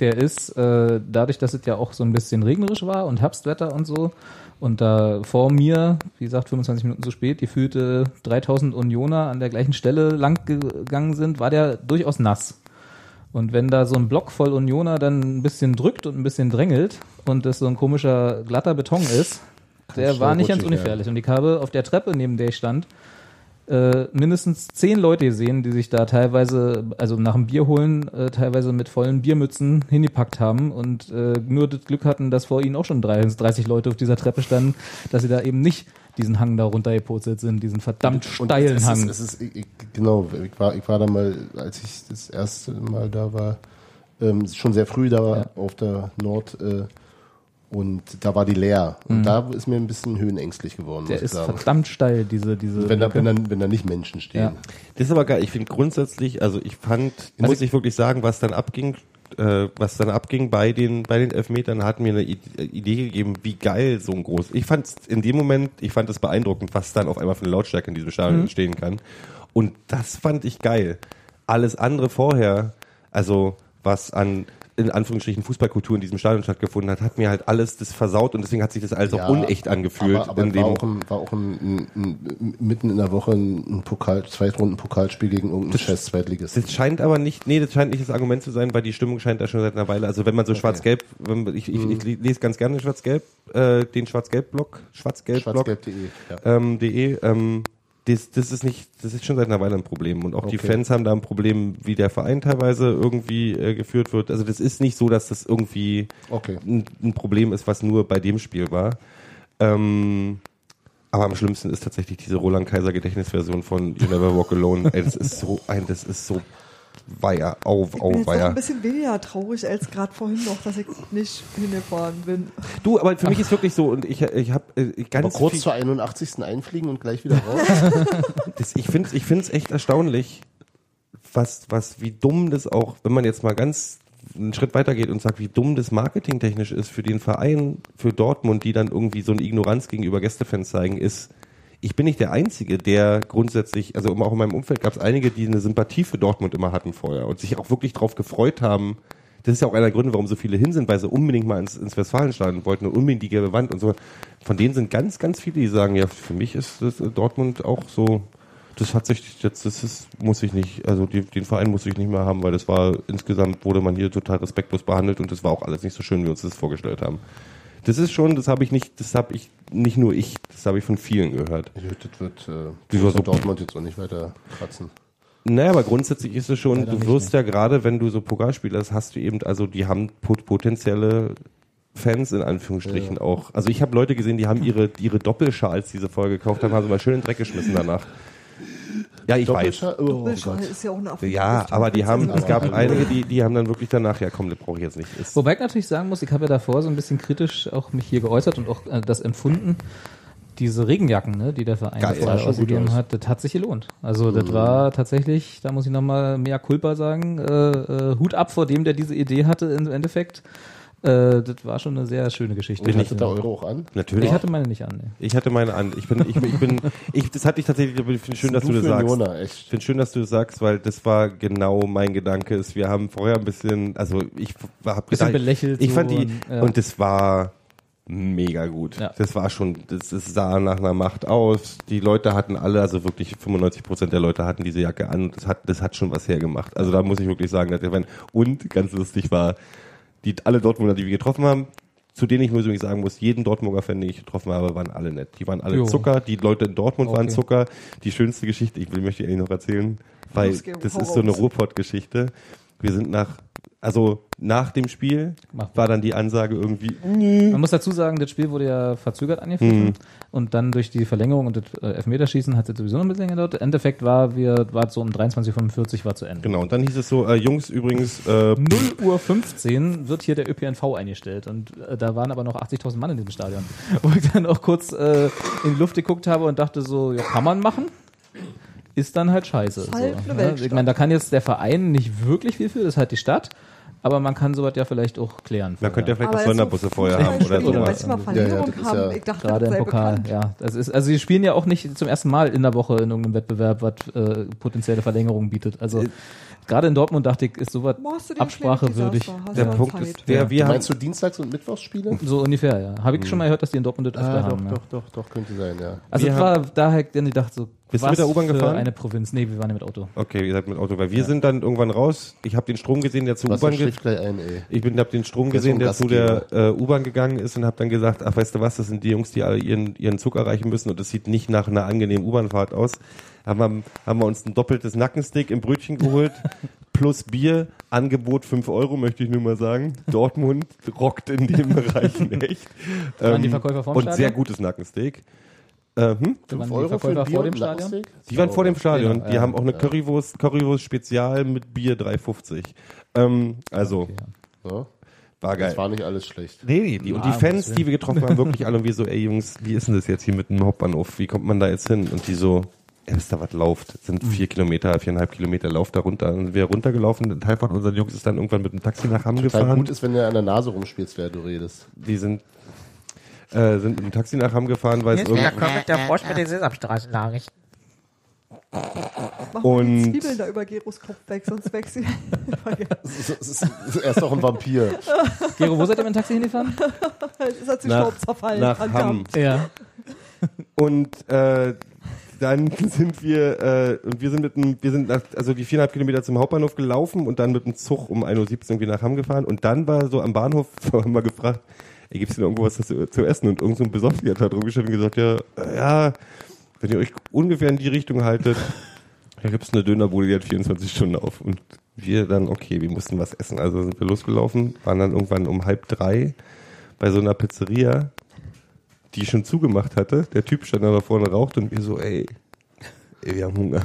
Der ist, äh, dadurch, dass es ja auch so ein bisschen regnerisch war und Herbstwetter und so, und da vor mir, wie gesagt, 25 Minuten zu spät, gefühlte 3000 Unioner an der gleichen Stelle lang gegangen sind, war der durchaus nass. Und wenn da so ein Block voll Unioner dann ein bisschen drückt und ein bisschen drängelt und das so ein komischer glatter Beton ist, der war nicht ganz ungefährlich. Und ich habe auf der Treppe, neben der ich stand, äh, mindestens zehn Leute gesehen, die sich da teilweise, also nach dem Bier holen, äh, teilweise mit vollen Biermützen hingepackt haben und äh, nur das Glück hatten, dass vor ihnen auch schon 30, 30 Leute auf dieser Treppe standen, dass sie da eben nicht diesen Hang da runtergepurzelt sind, diesen verdammt Und steilen es Hang. Ist, es ist, ich- genau, ich war, ich war da mal, als ich das erste Mal da war, ähm, schon sehr früh da Ja. auf der Nord äh, und da war die leer. Und da ist mir ein bisschen höhenängstlich geworden, Der ist sagen. verdammt steil, diese, diese. Wenn da, wenn, da, wenn da nicht Menschen stehen. Ja. Das ist aber geil. Ich finde grundsätzlich, also ich fand, muss ich wirklich sagen, was dann abging, äh, was dann abging bei den bei den Elfmetern, hat mir eine Idee gegeben, wie geil so ein groß. Ich fand es in dem Moment, ich fand es beeindruckend, was dann auf einmal für eine Lautstärke in diesem Stadion entstehen kann. Und das fand ich geil. Alles andere vorher, also was an in Anführungsstrichen Fußballkultur in diesem Stadion stattgefunden hat, hat mir halt alles das versaut und deswegen hat sich das alles auch Ja, unecht angefühlt. Aber, aber in war auch, ein, war auch ein, ein, mitten in der Woche ein, Pokal, Zweitrunden-Pokalspiel gegen irgendeinen scheiß Zweitligist. Das scheint aber nicht, nee, das scheint nicht das Argument zu sein, weil die Stimmung scheint da schon seit einer Weile. Also wenn man so schwarz-gelb, wenn man- ich, ich, Mhm. ich lese ganz gerne schwarz-gelb, äh, den schwarz-gelb-Blog, schwarz-gelb-Blog, Schwarzgelb.de. Ja. ähm, de, ähm, das, das ist nicht, das ist schon seit einer Weile ein Problem. Und auch die Okay. Fans haben da ein Problem, wie der Verein teilweise irgendwie äh, geführt wird. Also das ist nicht so, dass das irgendwie Okay. ein, ein Problem ist, was nur bei dem Spiel war. Ähm, aber am schlimmsten ist tatsächlich diese Roland Kaiser Gedächtnisversion von You Never Walk Alone. Ey, das ist so ein, das ist so weier, auf, Ich bin weier. ein bisschen weniger traurig als gerade vorhin noch, dass ich nicht hingefahren bin. Du, aber für mich ist wirklich so und ich, ich habe äh, ganz Aber kurz viel, zur 81. einfliegen und gleich wieder raus. das, ich finde, ich finde es echt erstaunlich, was, was, wie dumm das auch, wenn man jetzt mal ganz einen Schritt weiter geht und sagt, wie dumm das marketingtechnisch ist für den Verein, für Dortmund, die dann irgendwie so eine Ignoranz gegenüber Gästefans zeigen, ist, ich bin nicht der Einzige, der grundsätzlich, also auch in meinem Umfeld gab es einige, die eine Sympathie für Dortmund immer hatten vorher und sich auch wirklich drauf gefreut haben. Das ist ja auch einer der Gründe, warum so viele hin sind, weil sie unbedingt mal ins, ins Westfalenstadion wollten und unbedingt die gelbe Wand und so. Von denen sind ganz, ganz viele, die sagen, ja, für mich ist das äh, Dortmund auch so, das hat sich jetzt, das ist, muss ich nicht, also die, den Verein muss ich nicht mehr haben, weil das war, insgesamt wurde man hier total respektlos behandelt und das war auch alles nicht so schön, wie wir uns das vorgestellt haben. Das ist schon, das habe ich nicht, das habe ich, nicht nur ich, das habe ich von vielen gehört. Ja, das wird äh, Wieso Borussia so- Dortmund jetzt auch nicht weiter kratzen. Naja, aber grundsätzlich ist es schon, Leider du nicht, wirst ja gerade, wenn du so Pokalspieler hast, hast du eben, also die haben pot potenzielle Fans in Anführungsstrichen auch. Also ich habe Leute gesehen, die haben ihre, ihre Doppelschals, die sie vorher gekauft haben, haben sie mal schön in den Dreck geschmissen danach. Ja, ich weiß. Doppelschal? Oh, ist ja auch eine. Ja, aber die haben, es gab einige, die, die haben dann wirklich danach, ja komm, das brauche ich jetzt nicht. Ist, Wobei ich natürlich sagen muss, ich habe ja davor so ein bisschen kritisch auch mich hier geäußert und auch äh, das empfunden. Diese Regenjacken, ne, die der Verein Geil, schon gut ausgegeben aus. hat, das hat sich gelohnt. Also das war tatsächlich, da muss ich nochmal mehr Culpa sagen, äh, äh, Hut ab vor dem, der diese Idee hatte im Endeffekt. Äh, das war schon eine sehr schöne Geschichte. Und hattet ihr Euro auch an? natürlich. ich hatte meine nicht an. Nee. Ich hatte meine an. Ich bin, ich bin, ich bin, ich, das hatte ich tatsächlich, ich finde schön, dass du das für sagst. Jona, Ich echt. finde schön, dass du das sagst, weil das war genau mein Gedanke. Ist, wir haben vorher ein bisschen, also ich habe Bisschen belächelt Ich so fand die und, ja. und das war mega gut. Ja. Das war schon, das, das sah nach einer Macht aus. Die Leute hatten alle, also wirklich 95 Prozent der Leute hatten diese Jacke an. Das hat, das hat schon was hergemacht. Also da muss ich wirklich sagen, dass der Fan und ganz lustig war, die alle Dortmunder, die wir getroffen haben, zu denen ich übrigens sagen muss, jeden Dortmunder Fan, den ich getroffen habe, waren alle nett. Die waren alle Jo. Zucker. Die Leute in Dortmund waren Okay. Zucker. Die schönste Geschichte, ich will, möchte ich eigentlich noch erzählen, weil das ist so eine. Ruhrpott-Geschichte. Wir sind nach, also nach dem Spiel war dann die Ansage irgendwie, Man muss dazu sagen, das Spiel wurde ja verzögert angepfiffen und dann durch die Verlängerung und das äh, Elfmeterschießen hat es sowieso noch ein bisschen länger gedauert. Im Endeffekt war wir war so um 23:45 war zu Ende. genau, und dann hieß es so, äh, Jungs übrigens, äh, 0 Uhr 15 wird hier der ÖPNV eingestellt und äh, da waren aber noch 80.000 Mann in diesem Stadion. Wo ich dann auch kurz äh, in die Luft geguckt habe und dachte so, ja, kann man machen? Ist dann halt scheiße. Ist halt so, ne? Weltstadt. Ich meine, da kann jetzt der Verein nicht wirklich viel für, das ist halt die Stadt, aber man kann sowas ja vielleicht auch klären. man könnte ja vielleicht noch Aber Sonderbusse jetzt so vorher haben oder sowas. Weil mal Ja, Verlängerung ja, ist haben. ja ich dachte, Gerade das im Pokal, bekannt. ja. Das ist, also sie spielen ja auch nicht zum ersten Mal in der Woche in irgendeinem Wettbewerb, was äh, potenzielle Verlängerungen bietet. Also gerade in Dortmund dachte ich, ist sowas Machst du dir ein Absprache kleines würdig. Desaster, hast Der du Punkt ist, der, wir haben, Meinst du Dienstags- und Mittwochsspiele? So ungefähr, ja. Habe ich schon mal gehört, dass die in Dortmund das öfter Ah, doch, haben. ja. doch, doch, doch, könnte sein, ja. Also Wir es war daher, denn ich dachte so, Bist du was mit der U-Bahn gefahren? eine Provinz. Nee, wir waren ja mit Auto. okay, ihr seid mit Auto, weil wir sind dann irgendwann raus. Ich habe den Strom gesehen, der zur U-Bahn geht. ein. Ich bin, hab den Strom Der gesehen, der zu der äh, U-Bahn gegangen ist und habe dann gesagt, ach weißt du was, das sind die Jungs, die alle ihren, ihren Zug erreichen müssen und das sieht nicht nach einer angenehmen U-Bahn-Fahrt aus. Haben wir, haben wir uns ein doppeltes Nackensteak im Brötchen geholt, plus Bier, Angebot 5 Euro, möchte ich nur mal sagen. Dortmund rockt in dem Bereich echt. Waren die Ähm, Verkäufer vorm Und Stadion? sehr gutes Nackensteak. Äh, hm? Da waren Euro die für Verkäufer ein Bier vor dem Stadion? Nackensteak? Die waren vor dem Stadion. Genau, die ja. haben auch eine Currywurst, Currywurst Spezial mit Bier 3,50. Ähm, also, Okay, ja. Ja, war geil. das war nicht alles schlecht. Nee, nee, die, und die Ja, Fans, die wir getroffen haben, wirklich alle und wir so, ey Jungs, wie ist denn das jetzt hier mit dem Hauptbahnhof? Wie kommt man da jetzt hin? Und die so, wisst ihr, was läuft? Das sind vier Kilometer, viereinhalb Kilometer Lauf da runter. Und wir runtergelaufen. Ein Teil von unseren Jungs ist dann irgendwann mit dem Taxi nach Hamm Total gefahren. gut ist, wenn du an der Nase rumspielst, während du redest. Die sind, äh, sind mit dem Taxi nach Hamm gefahren, weil es irgendwie, kommt der Frosch mit den Sesamstraßennachrichten. Mach Und- mal die Zwiebeln da über Geros Kopf weg, sonst wächst sie. Es ist, auch ein Vampir. Gero, wo seid ihr mit dem Taxi hingefahren? Es hat sich Staub zerfallen. nach. Hamm. Ja. Und äh, dann sind wir äh, und wir sind mit dem, wir sind nach, also die viereinhalb Kilometer zum Hauptbahnhof gelaufen und dann mit dem Zug um 1.17 Uhr irgendwie nach Hamm gefahren und dann war so am Bahnhof haben wir gefragt, ey, gibt's denn irgendwo was zu, zu essen? Und irgend so ein Besoffener hat rumgestellt und gesagt, ja, äh, ja, wenn ihr euch ungefähr in die Richtung haltet, da gibt's eine Dönerbude, die hat 24 Stunden auf. Und wir dann, okay, wir mussten was essen. Also sind wir losgelaufen, waren dann irgendwann um halb drei bei so einer Pizzeria, die schon zugemacht hatte. Der Typ stand da vorne raucht und wir so, ey, ey wir haben Hunger.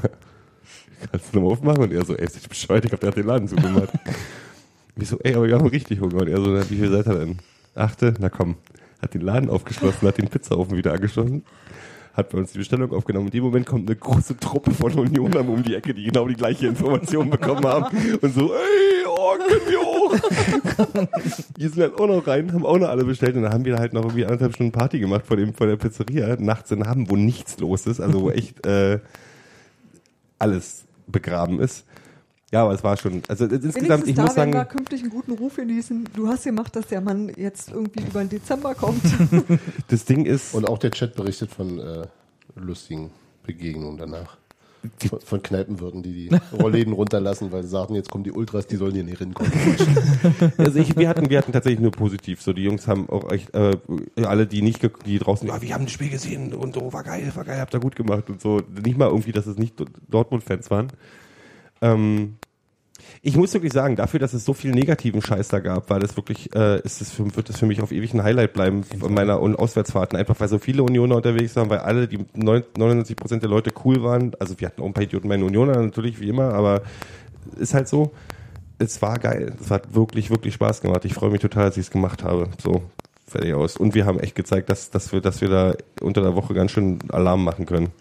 Kannst du nochmal aufmachen? Und er so, ey, ist bescheuert, ich hab gerade den Laden zugemacht. wir so, ey, aber wir haben richtig Hunger. Und er so, na, wie viel seid ihr denn? Achte, na komm. Hat den Laden aufgeschlossen, hat den Pizzaofen wieder angeschlossen, hat bei uns die Bestellung aufgenommen. In dem Moment kommt eine große Truppe von Unionern um die Ecke, die genau die gleiche Information bekommen haben. Und so, ey, oh, können wir hoch? Die sind dann auch noch rein, haben auch noch alle bestellt und dann haben wir halt noch irgendwie anderthalb Stunden Party gemacht vor dem vor der Pizzeria nachts in Hamm, wo nichts los ist, also wo echt äh, alles begraben ist. Ja, aber es war schon, also insgesamt, ich da muss sagen, künftig einen guten Ruf genießen. Du hast gemacht, dass der Mann jetzt irgendwie über den Dezember kommt. das Ding ist, Und auch der Chat berichtet von äh, lustigen Begegnungen danach. Von, von Kneipenwirten, die die Rollläden runterlassen, weil sie sagten, jetzt kommen die Ultras, die sollen hier nicht hinkommen. also ich, wir hatten, wir hatten tatsächlich nur positiv. So die Jungs haben auch echt, äh, alle die nicht, die draußen, ja, wir haben das Spiel gesehen und so war geil, war geil, habt ihr gut gemacht und so. Nicht mal irgendwie, dass es nicht Dortmund-Fans waren. Ähm, ich muss wirklich sagen, dafür, dass es so viel negativen Scheiß da gab, war das wirklich, äh, ist es für, wird das für mich auf ewig ein Highlight bleiben von meiner Auswärtsfahrten. Einfach weil so viele Unioner unterwegs waren, weil alle, die 99 Prozent der Leute cool waren. Also wir hatten auch ein paar Idioten bei den Unioner natürlich, wie immer, aber ist halt so. Es war geil. Es hat wirklich, wirklich Spaß gemacht. Ich freue mich total, dass ich es gemacht habe. So, fertig aus. Und wir haben echt gezeigt, dass, dass wir, dass wir da unter der Woche ganz schön Alarm machen können.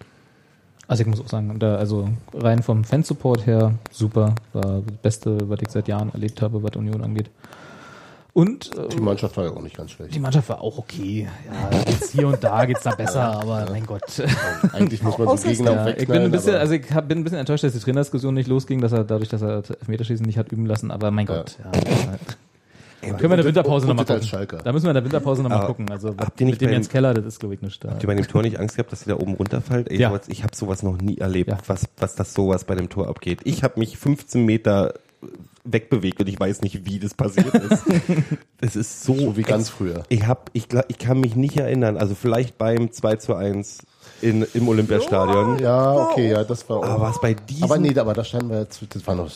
Also ich muss auch sagen, da, also rein vom Fansupport her super. War das Beste, was ich seit Jahren erlebt habe, was Union angeht. Und äh, Die Mannschaft war ja auch nicht ganz schlecht. die Mannschaft war auch okay. Ja, jetzt hier und da geht's da besser, aber mein Gott. Eigentlich muss man so Gegner Ja, ich bin ein bisschen, also ich hab, bin ein bisschen enttäuscht, dass die Trainerdiskussion nicht losging, dass er dadurch, dass er Elfmeterschießen nicht hat üben lassen, aber mein Ja. Gott. Ja. Können wir in der Winterpause nochmal gucken. Da müssen wir in der Winterpause nochmal gucken. Also habt ihr nicht mit dem Jens Keller, das ist glaube ich nicht da. Habt ihr bei dem Tor nicht Angst gehabt, dass ihr da oben runterfällt? Ey, Ja. ich habe sowas noch nie erlebt, Ja. was, was das sowas bei dem Tor abgeht. Ich habe mich 15 Meter wegbewegt und ich weiß nicht, wie das passiert ist. Es ist so, So wie ganz früher. Ich hab, ich, ich kann mich nicht erinnern. Also vielleicht beim 2 zu 1 in, im Olympiastadion. Ja, okay, ja, das war Aber was bei diesem Aber nee, aber da standen wir jetzt, das war noch,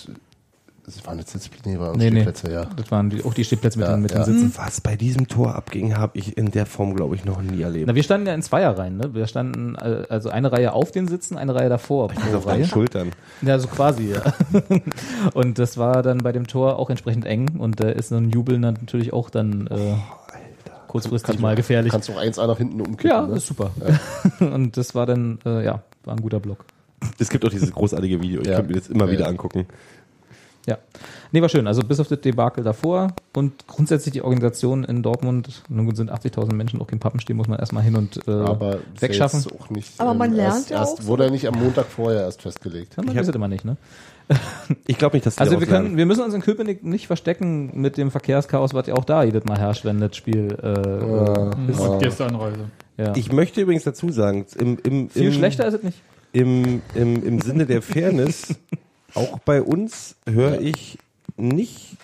das war eine Sitzplätze, nee, war Nee, nee. Stehplätze, ja. Das waren die, auch die Stehplätze mit, Ja, den, mit ja. den Sitzen. was bei diesem Tor abging, habe ich in der Form, glaube ich, noch nie erlebt. Na, wir standen ja in Zweierreihen, ne? Wir standen äh, also eine Reihe auf den Sitzen, eine Reihe davor pro auf deinen Reihe. Schultern. Ja, so quasi, ja. und das war dann bei dem Tor auch entsprechend eng und da ist so ein Jubeln dann natürlich auch dann äh, kurzfristig mal gefährlich. Kannst du auch eins A nach hinten umkippen. Ja, ne? ist super. und das war dann, äh, ja, war ein guter Block. Es gibt auch dieses großartige Video. Ich Ja. könnte mir das immer Ja, wieder ja. angucken. Ja. Nee, war schön. Also bis auf das Debakel davor und grundsätzlich die Organisation in Dortmund, nun gut sind 80.000 Menschen auch im Pappenstehen, muss man erstmal hin und äh, aber wegschaffen. Auch nicht, Aber man ähm, lernt erst, ja erst, auch so. Wurde er nicht am Montag vorher erst festgelegt. Ja, man Ich weiß es immer nicht, ne? Ich glaube nicht, dass die Also wir können, wir müssen uns in Köpenick nicht verstecken mit dem Verkehrschaos, was ja auch da jedes Mal herrscht, wenn das Spiel äh, äh, ist. Und Gästeanreise. Ja. Ich möchte übrigens dazu sagen, im, im, Viel im, schlechter ist es nicht. Im, im, Im Sinne der Fairness, auch bei uns höre ich nicht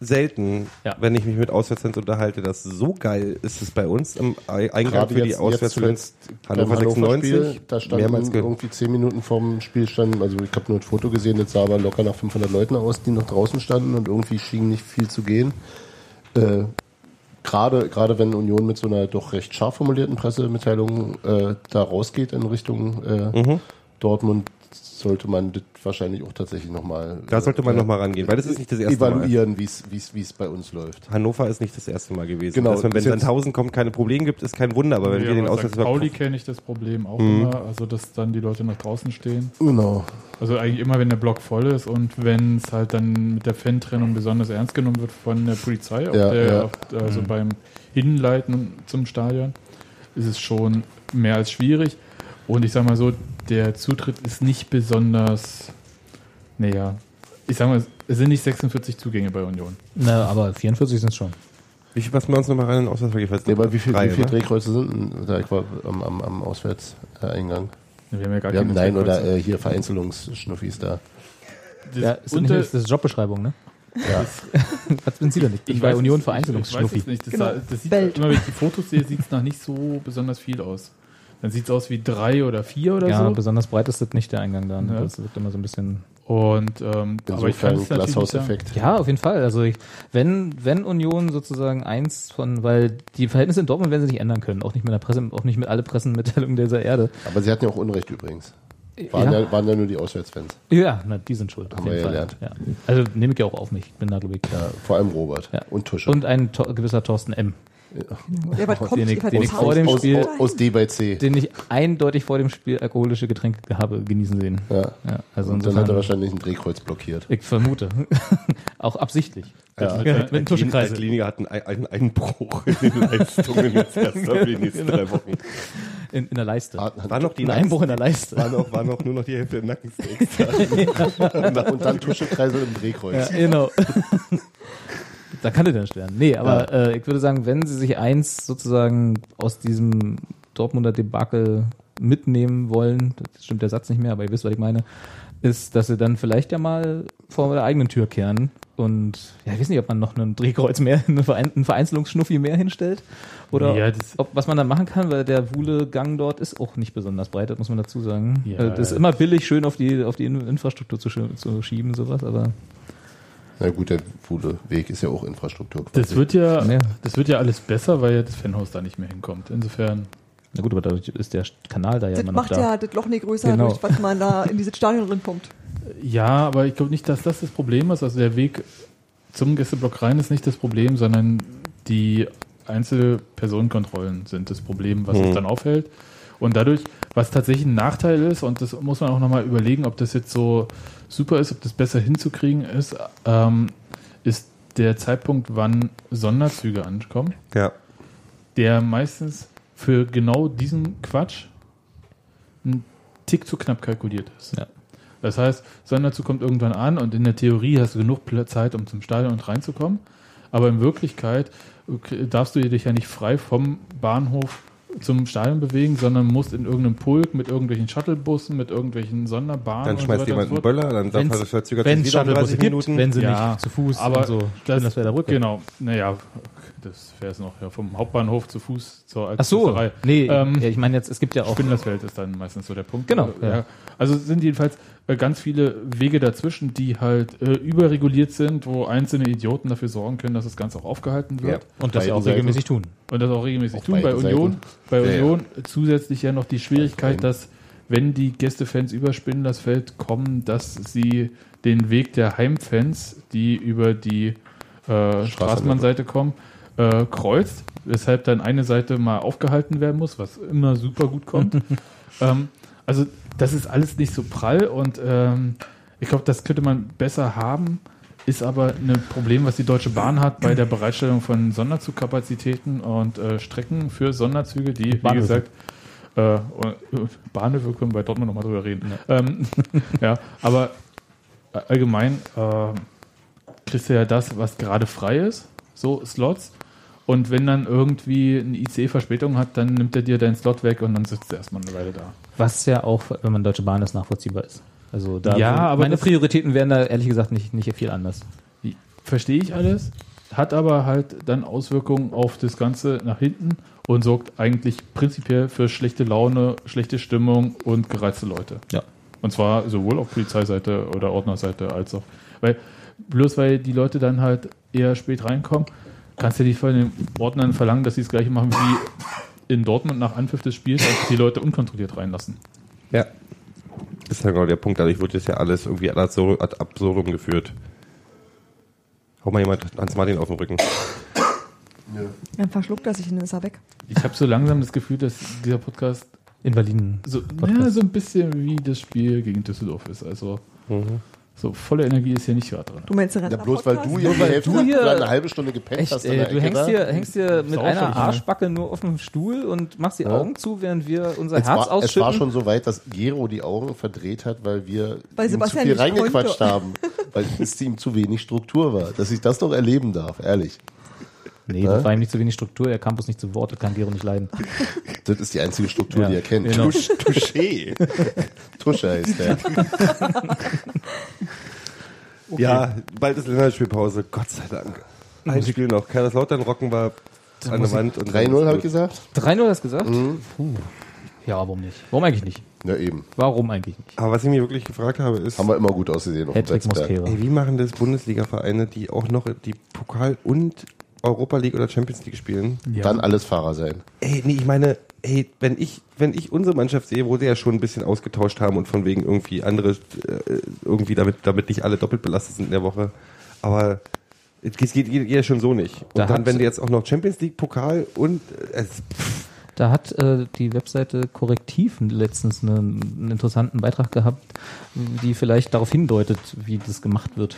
selten, Ja. wenn ich mich mit Auswärtsfans unterhalte, dass so geil ist es bei uns im Ei- Eingang Gerade für die jetzt, jetzt Auswärtsfans. Hannover Hannover-Spiel, 96, da mehrmals standen ge- irgendwie zehn Minuten vorm Spiel standen, also ich habe nur ein Foto gesehen, das sah aber locker nach 500 Leuten aus, die noch draußen standen und irgendwie schien nicht viel zu gehen. Äh, Gerade gerade wenn Union mit so einer doch recht scharf formulierten Pressemitteilung äh, da rausgeht in Richtung äh, Mhm. Dortmund, sollte man das wahrscheinlich auch tatsächlich nochmal Da sollte man noch mal rangehen, weil das ist nicht das erste Mal. evaluieren, wie es wie es wie es bei uns läuft. Hannover ist nicht das erste Mal gewesen. Genau, Dass man, wenn ist jetzt- Sandhausen kommt, keine Probleme gibt, ist kein Wunder. Aber wenn Ja, wir den. Auswärts Pauli kenne ich das Problem auch Mhm. immer, also dass dann die Leute nach draußen stehen. Genau. Also eigentlich immer, wenn der Block voll ist und wenn es halt dann mit der Fan-Trennung besonders ernst genommen wird von der Polizei, auf Ja, der, also beim Hinleiten zum Stadion, ist es schon mehr als schwierig. Und ich sag mal so, der Zutritt ist nicht besonders, naja, ich sag mal, es sind nicht 46 Zugänge bei Union. Na, aber 44 sind es schon. Wie viel passen wir uns nochmal rein in den Auswärtsverkehr? Nee, aber wie viel, Drei, wie viel? Drehkreuze sind denn da am, am, am Auswärtseingang? Wir haben ja gar Wir haben, keine nein, oder äh, hier Vereinzelungsschnuffis da. Das Ja, ist, unter- nicht, das ist Jobbeschreibung, ne? Ja. Was sind Sie denn nicht? Ich bei weiß Union es- Ich weiß Vereinzelungsschnuffi. es nicht. Das, Genau. sah- das sieht, Welt. immer wenn ich die Fotos sehe, sieht es nach nicht so besonders viel aus. Dann sieht es aus wie drei oder vier oder Ja, so. besonders breit ist das nicht der Eingang da. Ne? Ja. Das wirkt immer so ein bisschen. Und ähm, aber ich kann Insofern es natürlich nicht sagen. Glashauseffekt. Ja, auf jeden Fall. Also ich, wenn, wenn Union sozusagen eins von, weil die Verhältnisse in Dortmund werden sie nicht ändern können, auch nicht mit der Presse, auch nicht mit alle Pressemitteilungen dieser Erde. Aber sie hatten ja auch Unrecht übrigens. Waren ja, waren ja nur die Auswärtsfans. Ja, na, die sind schuld. Auf Haben wir jeden ja Fall. gelernt. Ja. Also nehme ich ja auch auf mich. Ich bin da, glaube ich. Ja, vor allem Robert Ja. und Tusche. Und ein to gewisser Thorsten M., Ja, was kommt den ich- den ich vor dem aus, Spiel- aus, aus D bei C. den ich eindeutig vor dem Spiel alkoholische Getränke habe genießen sehen. Ja. Ja, also Und dann hat er wahrscheinlich ein Drehkreuz blockiert. ich vermute. auch absichtlich. Ja. Mit, mit einem Der Tuschenkreisel. Kliniker hat einen, einen Einbruch in den Leistungen jetzt erst für die nächsten drei Wochen. In, in der Leiste. War noch die Ein Einbruch in der Leiste. war noch, war noch nur noch die Hälfte im Nackensteaks. Und dann Tuschekreisel im Drehkreuz. Ja, genau. Da kann er dann sterben. Nee, aber äh, ich würde sagen, wenn sie sich eins sozusagen aus diesem Dortmunder Debakel mitnehmen wollen, das stimmt der Satz nicht mehr, aber ihr wisst, was ich meine, ist, dass sie dann vielleicht ja mal vor der eigenen Tür kehren und ja, ich weiß nicht, ob man noch einen Drehkreuz mehr, einen Verein- einen Vereinzelungsschnuffi mehr hinstellt oder Ja, ob, was man dann machen kann, weil der Wuhle-Gang dort ist auch nicht besonders breit, das muss man dazu sagen. Ja. Äh, das ist immer billig, schön auf die, auf die In- Infrastruktur zu, zu schieben, sowas, aber Na gut, der Weg ist ja auch Infrastruktur. Das wird ja, Ja. das wird ja alles besser, weil ja das Fanhaus da nicht mehr hinkommt. Insofern. Na gut, aber dadurch ist der Kanal da ja Das immer noch macht da. ja das Loch nicht größer, Genau. durch was man da in dieses Stadion drin pumpt. Ja, aber ich glaube nicht, dass das das Problem ist. Also der Weg zum Gästeblock rein ist nicht das Problem, sondern die Einzelpersonenkontrollen sind das Problem, was es dann aufhält. Und dadurch, was tatsächlich ein Nachteil ist, und das muss man auch nochmal überlegen, ob das jetzt so super ist, ob das besser hinzukriegen ist, ähm, ist der Zeitpunkt, wann Sonderzüge ankommen, Ja. der meistens für genau diesen Quatsch ein Tick zu knapp kalkuliert ist. Ja. Das heißt, Sonderzug kommt irgendwann an und in der Theorie hast du genug Zeit, um zum Stadion und reinzukommen. Aber in Wirklichkeit darfst du dich ja nicht frei vom Bahnhof zum Stadion bewegen, sondern musst in irgendeinem Pulk mit irgendwelchen Shuttlebussen, mit irgendwelchen Sonderbahnen Dann und schmeißt so jemand einen. Böller, dann darf Wenn's- er verzögert Wenn sich es wieder Shuttlebusse 30 gibt, Minuten. wenn sie Ja, nicht zu Fuß aber und so. das, das wäre der Brücke. Genau, naja, das wäre es noch. Ja, vom Hauptbahnhof zu Fuß zur Ach so, nee, Ähm, ja, ich meine jetzt, es gibt ja auch Spindlersfeld ist dann meistens so der Punkt. Genau, Ja. ja. Also es sind jedenfalls äh, ganz viele Wege dazwischen, die halt äh, überreguliert sind, wo einzelne Idioten dafür sorgen können, dass das Ganze auch aufgehalten wird. und das ja auch beiden regelmäßig tun. Und das auch regelmäßig Auf tun. Bei Union, Seiten. bei Ja, ja. Union zusätzlich ja noch die Schwierigkeit, dass wenn die Gästefans über Spindlersfeld kommen, dass sie den Weg der Heimfans, die über die äh, Straßenbahnseite kommen, äh, kreuzt, weshalb dann eine Seite mal aufgehalten werden muss, was immer super gut kommt. ähm, also das ist alles nicht so prall und ähm, ich glaube, das könnte man besser haben, ist aber ein Problem, was die Deutsche Bahn hat bei der Bereitstellung von Sonderzugkapazitäten und äh, Strecken für Sonderzüge, die, wie Bahnhöfe. gesagt, äh, und- Bahnhöfe können wir bei Dortmund nochmal drüber reden. Ähm, ja, aber äh, allgemein äh, kriegst du ja das, was gerade frei ist, so Slots. Und wenn dann irgendwie ein IC Verspätung hat, dann nimmt er dir deinen Slot weg und dann sitzt du erstmal eine Weile da. Was ja auch, wenn man Deutsche Bahn ist, nachvollziehbar ist. Also da Ja, aber meine Prioritäten wären da ehrlich gesagt nicht, nicht viel anders. verstehe ich alles, hat aber halt dann Auswirkungen auf das Ganze nach hinten und sorgt eigentlich prinzipiell für schlechte Laune, schlechte Stimmung und gereizte Leute. Ja. Und zwar sowohl auf Polizeiseite oder Ordnerseite als auch. Weil, bloß weil die Leute dann halt eher spät reinkommen, kannst du nicht von den Ordnern verlangen, dass sie das gleiche machen wie in Dortmund nach Anpfiff des Spiels, also die Leute unkontrolliert reinlassen. Ja. Das ist ja genau der Punkt. Dadurch wird jetzt ja alles irgendwie ad absurdum, ad absurdum geführt. Hau mal jemand Hans Martin auf den Rücken. Dann verschluckt er sich und dann ist er weg. Ich habe so langsam das Gefühl, dass dieser Podcast Invaliden. so, Podcast. ja, so ein bisschen wie das Spiel gegen Düsseldorf ist. Also so volle Energie ist hier nicht gerade dran. Du meinst Ja, bloß weil du hier die weil Hälfte du hier- oder eine halbe Stunde gepennt Echt, hast. ey, du hängst hier, hängst hier mit auch einer ne? Arschbacke nur auf dem Stuhl und machst die Ja. Augen zu, während wir unser Es Herz war, es war ausschütten. schon so weit, dass Gero die Augen verdreht hat, weil wir Weil ihm zu viel reingequatscht konnte. haben. Weil es ihm zu wenig Struktur war. Dass ich das noch erleben darf, ehrlich. Nee, das war ihm nicht zu wenig Struktur, der Campus nicht zu Wort, das kann Gero nicht leiden. Das ist die einzige Struktur, Ja, die er kennt. genau. Tusch, Touché. Tusche heißt der. Ja, bald ist Länderspielpause. Gott sei Dank. Ein Spiel noch. Kaiserslautern rocken wir an der Wand. und 3-0 habe ich gesagt? 3-0 hast du gesagt? Mhm. Puh. Ja, warum nicht? Warum eigentlich nicht? Ja, eben. Warum eigentlich nicht? Aber was ich mir wirklich gefragt habe, ist, Haben wir immer gut ausgesehen auf dem ey, wie machen das Bundesliga-Vereine, die auch noch die Pokal- und Europa League oder Champions League spielen? Dann alles Fahrer sein. Ey, nee, ich meine, ey, wenn ich, wenn ich unsere Mannschaft sehe, wo sie ja schon ein bisschen ausgetauscht haben und von wegen irgendwie andere, äh, irgendwie damit, damit nicht alle doppelt belastet sind in der Woche. Aber es geht, geht, geht ja schon so nicht. Und Da dann, wenn du jetzt auch noch Champions League, Pokal und äh, es, Da hat äh, die Webseite Korrektiv letztens einen, einen interessanten Beitrag gehabt, die vielleicht darauf hindeutet, wie das gemacht wird.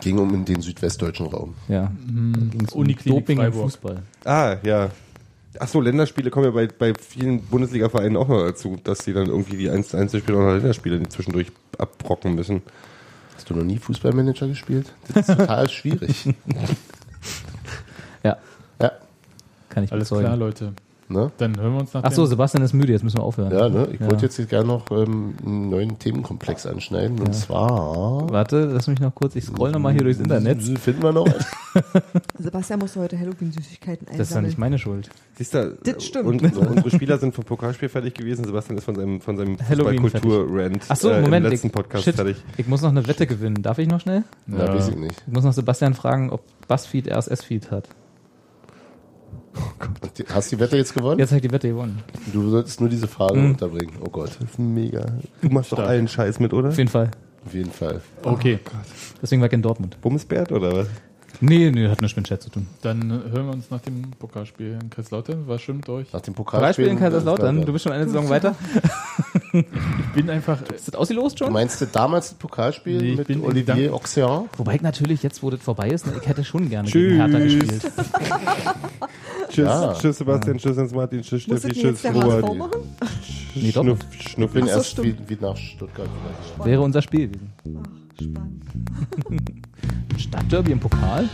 Ging um in den südwestdeutschen Raum. Ja. Um Uniklinik Doping im Freiburg. Fußball. ah, ja. Ach so, Länderspiele kommen ja bei, bei vielen Bundesliga-Vereinen auch noch dazu, dass sie dann irgendwie die 1 1 Spiele oder Länderspiele zwischendurch abbrocken müssen. Hast du noch nie Fußballmanager gespielt? Das ist total schwierig. Ja, Ja. kann ich Alles bezeugen. klar, Leute. Ne? Dann hören wir uns nach Ach so, dem- Sebastian ist müde, jetzt müssen wir aufhören. Ja, ne? Ich Ja. wollte jetzt hier gerne noch ähm, einen neuen Themenkomplex anschneiden. Und zwar. Warte, lass mich noch kurz, ich scroll nochmal hier durchs Internet. Finden wir noch was? Sebastian musste heute Halloween-Süßigkeiten einsammeln. Das ist ja nicht meine Schuld. Siehst du, Das stimmt. Und, unsere Spieler sind vom Pokalspiel fertig gewesen. Sebastian ist von seinem, von seinem Fußballkultur-Rant Ach so, äh, Moment. im letzten ich, Podcast shit, fertig. ich muss noch eine Wette gewinnen. Darf ich noch schnell? Ja, Ja. weiß ich nicht. Ich muss noch Sebastian fragen, ob Buzzfeed RSS-Feed hat. Und die- Hast du die Wette jetzt gewonnen? Jetzt habe ich die Wette gewonnen. Du solltest nur diese Frage Mhm. unterbringen. Oh Gott. Das ist mega. Du machst doch allen Scheiß mit, oder? Auf jeden Fall. Auf jeden Fall. Okay, Deswegen war ich in Dortmund. Bumsbert oder was? Nee, nee, hat nichts mit Chat zu tun. dann hören wir uns nach dem Pokalspiel in Kaiserslautern. Was stimmt euch? Nach dem Pokalspiel. Spiele in Kaiserslautern, du bist schon eine Saison weiter. Ich bin einfach. Ist das ausgelost Du schon? meinst du damals das Pokalspiel Nee, ich mit Olivier Auxerre? Wobei ich natürlich jetzt, wo das vorbei ist, ne, ich hätte schon gerne Tschüss. gegen Hertha gespielt. Tschüss, Ja. tschüss Sebastian, tschüss Hans Martin, tschüss Steffi, tschüss Robert. Nee, doch. Schnuff, Ich Schnuff. bin Ach so, erst wie, wie nach Stuttgart vielleicht. Wäre unser Spiel gewesen. Spannend. Stadtderby im Pokal?